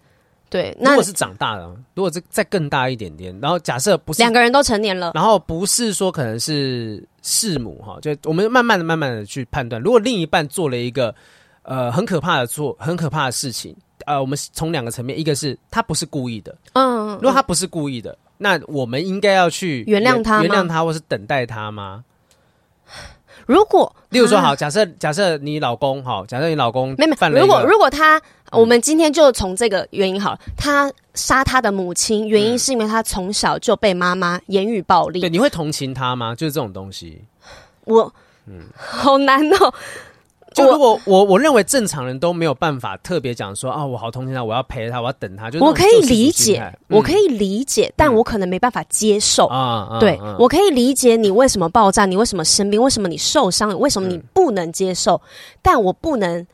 对，那如果是长大了，如果是再更大一点点，然后假设不是两个人都成年了，然后不是说可能是弑母哈，就我们慢慢的、慢慢的去判断，如果另一半做了一个。呃，很可怕的做很可怕的事情，呃，我们从两个层面，一个是他不是故意的，嗯，如果他不是故意的，那我们应该要去原谅他，原谅他，或是等待他吗？如果，例如说，好，假设假设你老公，好，假设你老公没没，如果如果他，我们今天就从这个原因好了，他杀他的母亲，原因是因为他从小就被妈妈言语暴力。对，你会同情他吗？就是这种东西，我，嗯，好难哦。就如果我我认为正常人都没有办法特别讲说啊，我好同情他，我要陪他，我要等他，就我可以理解，我可以理解，但我可能没办法接受啊。对，我可以理解你为什么爆炸，你为什么生病，为什么你受伤，为什么你不能接受，但我不能。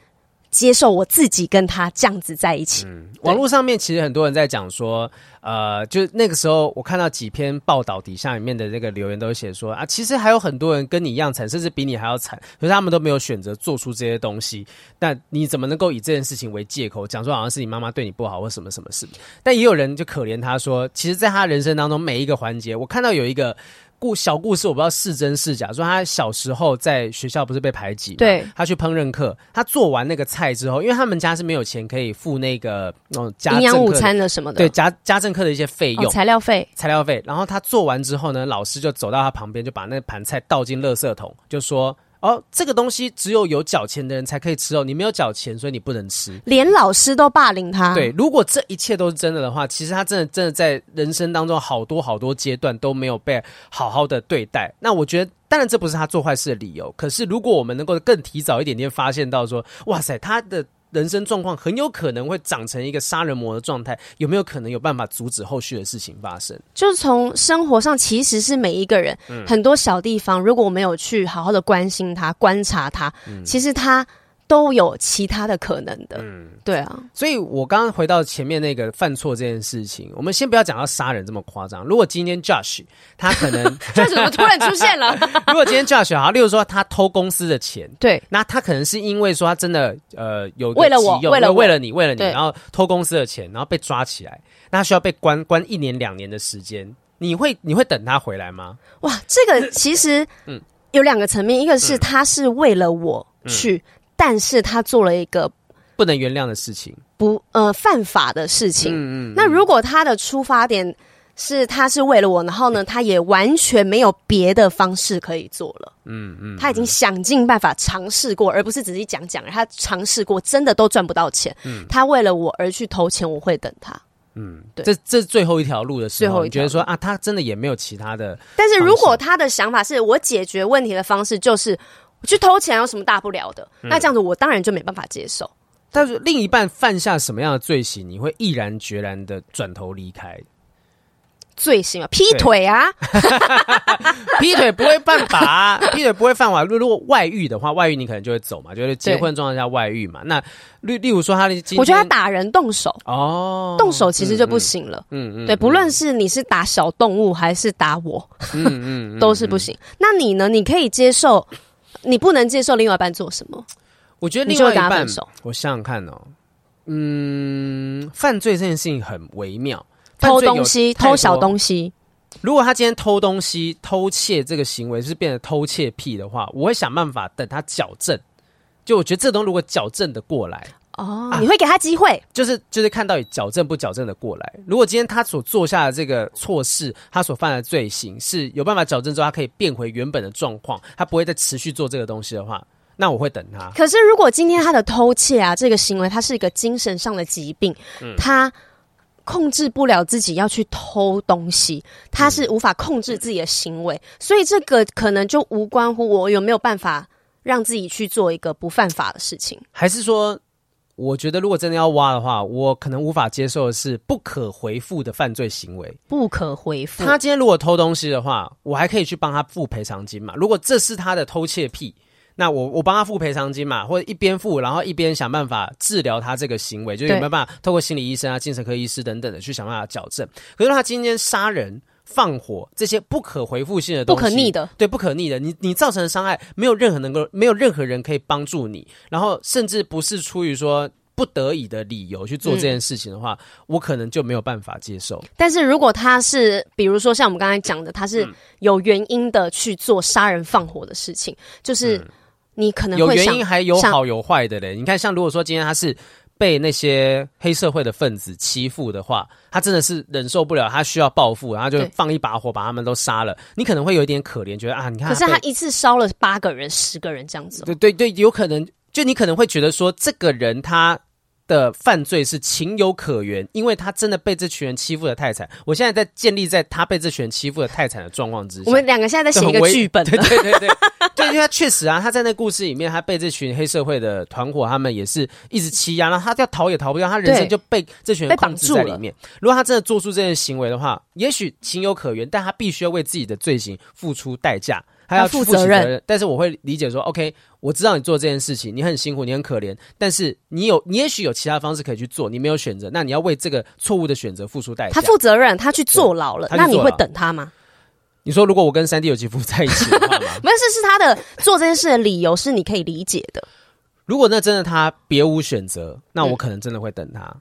接受我自己跟他这样子在一起。嗯，网络上面其实很多人在讲说，呃，就那个时候我看到几篇报道底下里面的这个留言都写说啊，其实还有很多人跟你一样惨，甚至比你还要惨，可是他们都没有选择做出这些东西。那你怎么能够以这件事情为借口，讲说好像是你妈妈对你不好或什么什么事？但也有人就可怜他说，其实在他人生当中每一个环节，我看到有一个。故小故事我不知道是真是假，说他小时候在学校不是被排挤，对，他去烹饪课，他做完那个菜之后，因为他们家是没有钱可以付那个那种家营养午餐的什么的，对，家家政课的一些费用，哦，材料费，材料费。然后他做完之后呢，老师就走到他旁边，就把那盘菜倒进垃圾桶，就说。哦，这个东西只有有缴钱的人才可以吃哦，你没有缴钱，所以你不能吃。连老师都霸凌他。对，如果这一切都是真的的话，其实他真的真的在人生当中好多好多阶段都没有被好好的对待。那我觉得，当然这不是他做坏事的理由。可是如果我们能够更提早一点点发现到说，哇塞，他的。人生状况很有可能会长成一个杀人魔的状态，有没有可能有办法阻止后续的事情发生？就是从生活上，其实是每一个人、嗯、很多小地方，如果我没有去好好的关心他、观察他，嗯、其实他。都有其他的可能的，嗯，对啊，所以我刚刚回到前面那个犯错这件事情，我们先不要讲到杀人这么夸张。如果今天 Josh 他可能 Josh 怎么突然出现了？如果今天 Josh 啊，例如说他偷公司的钱，对，那他可能是因为说他真的呃有为了我，为了为了你，为了你，然后偷公司的钱，然后被抓起来，那他需要被关关一年两年的时间，你会你会等他回来吗？哇，这个其实嗯。有两个层面，一个是他是为了我去。嗯但是他做了一个不能原谅的事情，不呃犯法的事情。嗯嗯。那如果他的出发点是他是为了我，然后呢，他也完全没有别的方式可以做了。嗯嗯。他已经想尽办法尝试过，而不是只是讲讲，他尝试过，真的都赚不到钱。嗯。他为了我而去投钱，我会等他。嗯，对。这这是最后一条路的时候，你觉得说啊，他真的也没有其他的。但是如果他的想法是我解决问题的方式就是。我去偷钱有什么大不了的？嗯、那这样子我当然就没办法接受。但是另一半犯下什么样的罪行，你会毅然决然的转头离开？罪行啊，劈腿啊！劈腿不会犯法，啊，劈腿不会犯法。如果外遇的话，外遇你可能就会走嘛，就是结婚状态下外遇嘛。那例例如说他的，我觉得他打人动手哦，动手其实就不行了。嗯嗯，嗯对，不论是你是打小动物还是打我，嗯嗯，嗯，都是不行。那你呢？你可以接受？你不能接受另外一半做什么？我觉得另外一半，我想想看哦，嗯，犯罪这件事情很微妙，偷东西、偷小东西。如果他今天偷东西、偷窃这个行为是变得偷窃癖的话，我会想办法等他矫正。就我觉得这东西如果矫正的过来。哦，你会给他机会，啊、就是就是看到底矫正不矫正的过来。如果今天他所做下的这个错事，他所犯的罪行是有办法矫正之后，他可以变回原本的状况，他不会再持续做这个东西的话，那我会等他。可是如果今天他的偷窃啊，这个行为，他是一个精神上的疾病，嗯、他控制不了自己要去偷东西，他是无法控制自己的行为，嗯、所以这个可能就无关乎我有没有办法让自己去做一个不犯法的事情，还是说？我觉得，如果真的要挖的话，我可能无法接受的是不可回复的犯罪行为。不可回复。他今天如果偷东西的话，我还可以去帮他付赔偿金嘛？如果这是他的偷窃癖，那我我帮他付赔偿金嘛？或者一边付，然后一边想办法治疗他这个行为，就有没有办法透过心理医生啊、精神科医师等等的去想办法矫正？可是他今天杀人。放火这些不可回复性的东西，不可逆的，对，不可逆的。你你造成的伤害，没有任何能够，没有任何人可以帮助你。然后，甚至不是出于说不得已的理由去做这件事情的话，嗯、我可能就没有办法接受。但是如果他是，比如说像我们刚才讲的，他是有原因的去做杀人放火的事情，就是你可能会有原因，还有好有坏的嘞。你看，像如果说今天他是。被那些黑社会的分子欺负的话，他真的是忍受不了，他需要报复，然后就放一把火把他们都杀了。你可能会有一点可怜，觉得啊，你看，可是他一次烧了八个人、十个人这样子。对对对，有可能，就你可能会觉得说，这个人他。的犯罪是情有可原，因为他真的被这群人欺负的太惨。我现在在建立在他被这群人欺负的太惨的状况之下，我们两个现在在写一个剧本。对对对对，对，因为他确实啊，他在那故事里面，他被这群黑社会的团伙，他们也是一直欺压，然后他要逃也逃不掉，他人生就被这群人控制在里面。如果他真的做出这件行为的话，也许情有可原，但他必须要为自己的罪行付出代价。他要负责任，但是我会理解说，OK，我知道你做这件事情，你很辛苦，你很可怜，但是你有，你也许有其他方式可以去做，你没有选择，那你要为这个错误的选择付出代价。他负责任，他去坐牢了，那你会等他吗？你说，如果我跟三 D 有肌肤在一起的话吗？没有，是是他的做这件事的理由是你可以理解的。如果那真的他别无选择，那我可能真的会等他。嗯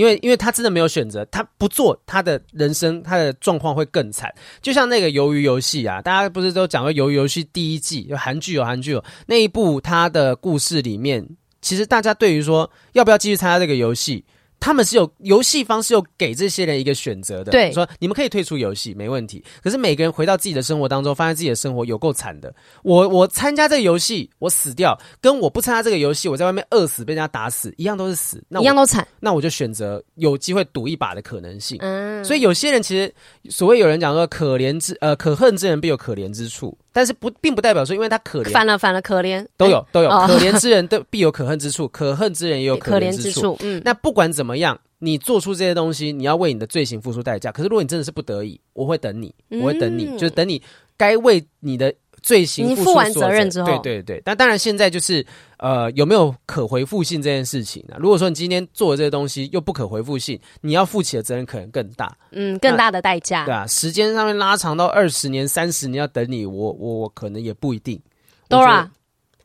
因为，因为他真的没有选择，他不做，他的人生，他的状况会更惨。就像那个《鱿鱼游戏》啊，大家不是都讲过《鱿鱼游戏》第一季有韩剧有韩剧有那一部，他的故事里面，其实大家对于说要不要继续参加这个游戏。他们是有游戏方是，有给这些人一个选择的。对，说你们可以退出游戏，没问题。可是每个人回到自己的生活当中，发现自己的生活有够惨的。我我参加这个游戏，我死掉，跟我不参加这个游戏，我在外面饿死，被人家打死，一样都是死，那一样都惨。那我就选择有机会赌一把的可能性。嗯，所以有些人其实所谓有人讲说，可怜之呃可恨之人必有可怜之处。但是不，并不代表说，因为他可怜，反了反了，可怜都有都有，可怜之人都必有可恨之处，可恨之人也有可怜之处。嗯，那不管怎么样，你做出这些东西，你要为你的罪行付出代价。可是如果你真的是不得已，我会等你，我会等你，就是等你该为你的。罪行付，负完责任之后，对对对，但当然现在就是呃，有没有可回复性这件事情呢、啊？如果说你今天做的这个东西又不可回复性，你要负起的责任可能更大，嗯，更大的代价，对啊，时间上面拉长到二十年、三十年要等你，我我我可能也不一定。Dora，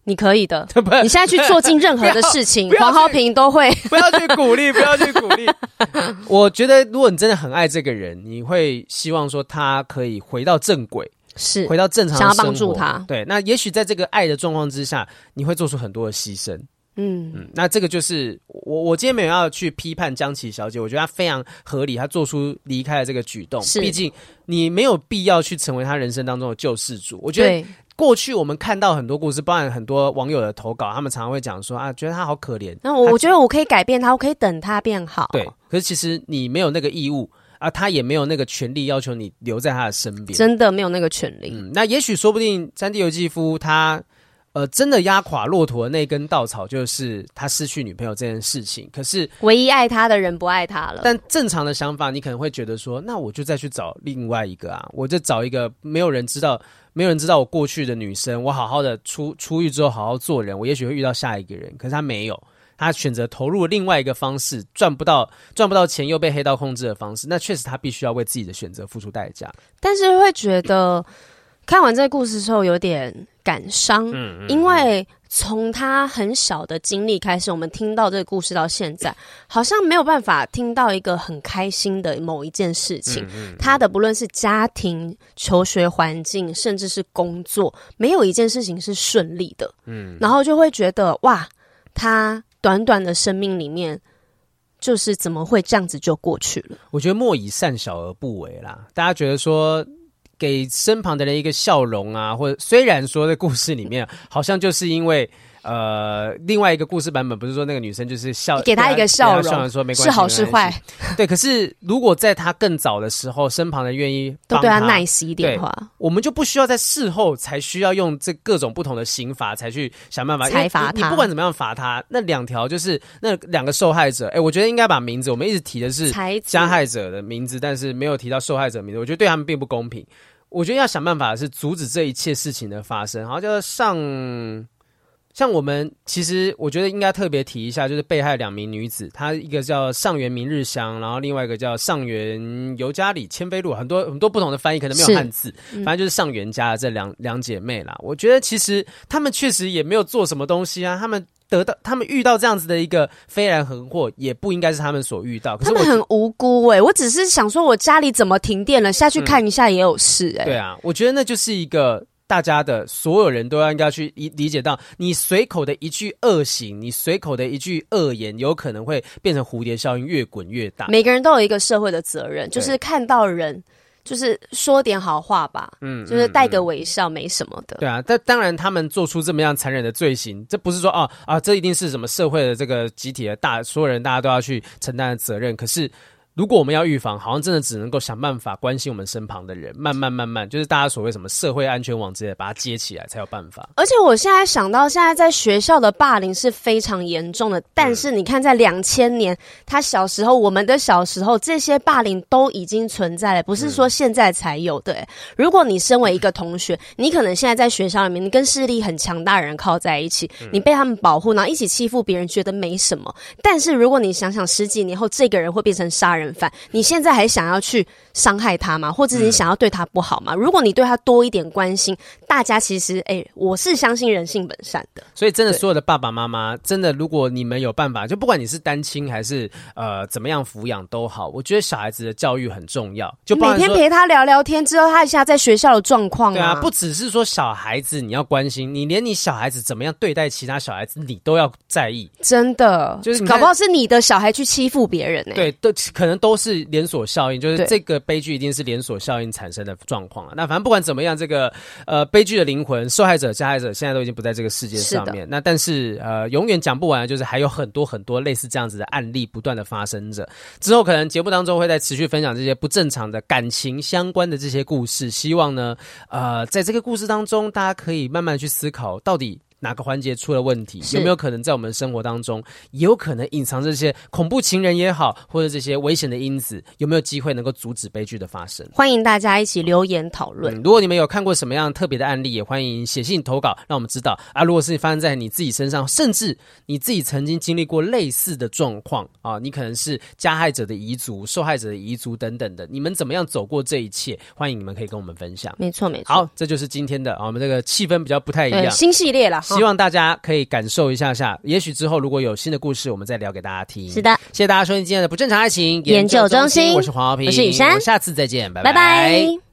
你可以的，你现在去做尽任何的事情，黄浩平都会不要去鼓励，不要去鼓励。我觉得如果你真的很爱这个人，你会希望说他可以回到正轨。是回到正常的生活，想要帮助他。对，那也许在这个爱的状况之下，你会做出很多的牺牲。嗯嗯，那这个就是我我今天没有要去批判江琪小姐，我觉得她非常合理，她做出离开的这个举动。是，毕竟你没有必要去成为她人生当中的救世主。我觉得过去我们看到很多故事，包含很多网友的投稿，他们常常会讲说啊，觉得她好可怜。那我我觉得我可以改变她，我可以等她变好。对，可是其实你没有那个义务。啊，他也没有那个权利要求你留在他的身边，真的没有那个权利。嗯，那也许说不定三 D 游纪夫他，呃，真的压垮骆驼的那根稻草就是他失去女朋友这件事情。可是唯一爱他的人不爱他了。但正常的想法，你可能会觉得说，那我就再去找另外一个啊，我就找一个没有人知道、没有人知道我过去的女生，我好好的出出狱之后好好做人，我也许会遇到下一个人。可是他没有。他选择投入另外一个方式，赚不到赚不到钱，又被黑道控制的方式，那确实他必须要为自己的选择付出代价。但是会觉得看完这个故事之后有点感伤，嗯，嗯，因为从他很小的经历开始，我们听到这个故事到现在，好像没有办法听到一个很开心的某一件事情。嗯嗯嗯，他的不论是家庭、求学环境，甚至是工作，没有一件事情是顺利的。嗯，然后就会觉得哇，他。短短的生命里面，就是怎么会这样子就过去了？我觉得莫以善小而不为啦。大家觉得说，给身旁的人一个笑容啊，或者虽然说在故事里面，好像就是因为。呃，另外一个故事版本不是说那个女生就是笑，给她一个笑容，笑说没关系，是好是坏？对，可是如果在她更早的时候，身旁的人愿意都对她耐心一点的话，我们就不需要在事后才需要用这各种不同的刑罚才去想办法才罚他。你不管怎么样罚他，那两条就是那两个受害者。哎，我觉得应该把名字，我们一直提的是加害者的名字，但是没有提到受害者的名字，我觉得对他们并不公平。我觉得要想办法是阻止这一切事情的发生，好像叫上。像我们其实，我觉得应该特别提一下，就是被害两名女子，她一个叫上原明日香，然后另外一个叫上原尤加里千飞路，很多很多不同的翻译，可能没有汉字，嗯、反正就是上原家的这两两姐妹啦。我觉得其实她们确实也没有做什么东西啊，她们得到她们遇到这样子的一个飞来横祸，也不应该是她们所遇到。可是我她们很无辜哎、欸，我只是想说，我家里怎么停电了，下去看一下也有事哎、欸。对啊，我觉得那就是一个。大家的所有人都要应该去理理解到，你随口的一句恶行，你随口的一句恶言，有可能会变成蝴蝶效应，越滚越大。每个人都有一个社会的责任，就是看到人，就是说点好话吧，嗯，就是带个微笑，没什么的。对啊，但当然他们做出这么样残忍的罪行，这不是说啊啊，这一定是什么社会的这个集体的大所有人，大家都要去承担的责任。可是。如果我们要预防，好像真的只能够想办法关心我们身旁的人，慢慢慢慢，就是大家所谓什么社会安全网之类的，把它接起来才有办法。而且我现在想到，现在在学校的霸凌是非常严重的，但是你看，在两千年，他小时候，我们的小时候，这些霸凌都已经存在了，不是说现在才有。对，如果你身为一个同学，你可能现在在学校里面，你跟势力很强大的人靠在一起，你被他们保护，然后一起欺负别人，觉得没什么。但是如果你想想，十几年后，这个人会变成杀人你现在还想要去伤害他吗？或者你想要对他不好吗？如果你对他多一点关心，大家其实，哎、欸，我是相信人性本善的。所以，真的，所有的爸爸妈妈，真的，如果你们有办法，就不管你是单亲还是呃怎么样抚养都好，我觉得小孩子的教育很重要。就每天陪他聊聊天，知道他一下在学校的状况。对啊，不只是说小孩子你要关心，你连你小孩子怎么样对待其他小孩子，你都要在意。真的，就是搞不好是你的小孩去欺负别人呢、欸。对，都可能都是连锁效应，就是这个悲剧一定是连锁效应产生的状况了。那反正不管怎么样，这个呃悲剧的灵魂，受害者、加害者现在都已经不在这个世界上面。那但是呃，永远讲不完，就是还有很多很多类似这样子的案例不断的发生着。之后可能节目当中会再持续分享这些不正常的感情相关的这些故事。希望呢，呃，在这个故事当中，大家可以慢慢去思考，到底。哪个环节出了问题？有没有可能在我们生活当中，有可能隐藏这些恐怖情人也好，或者这些危险的因子？有没有机会能够阻止悲剧的发生？欢迎大家一起留言讨论。嗯，如果你们有看过什么样特别的案例，也欢迎写信投稿，让我们知道啊。如果是发生在你自己身上，甚至你自己曾经经历过类似的状况啊，你可能是加害者的遗族、受害者的遗族等等的，你们怎么样走过这一切？欢迎你们可以跟我们分享。没错，没错。好，这就是今天的啊，我们这个气氛比较不太一样，新系列了。希望大家可以感受一下下，也许之后如果有新的故事，我们再聊给大家听。是的，谢谢大家收听今天的不正常爱情研究中心，我是黄浩平，我是雨珊，我下次再见，拜拜。拜拜。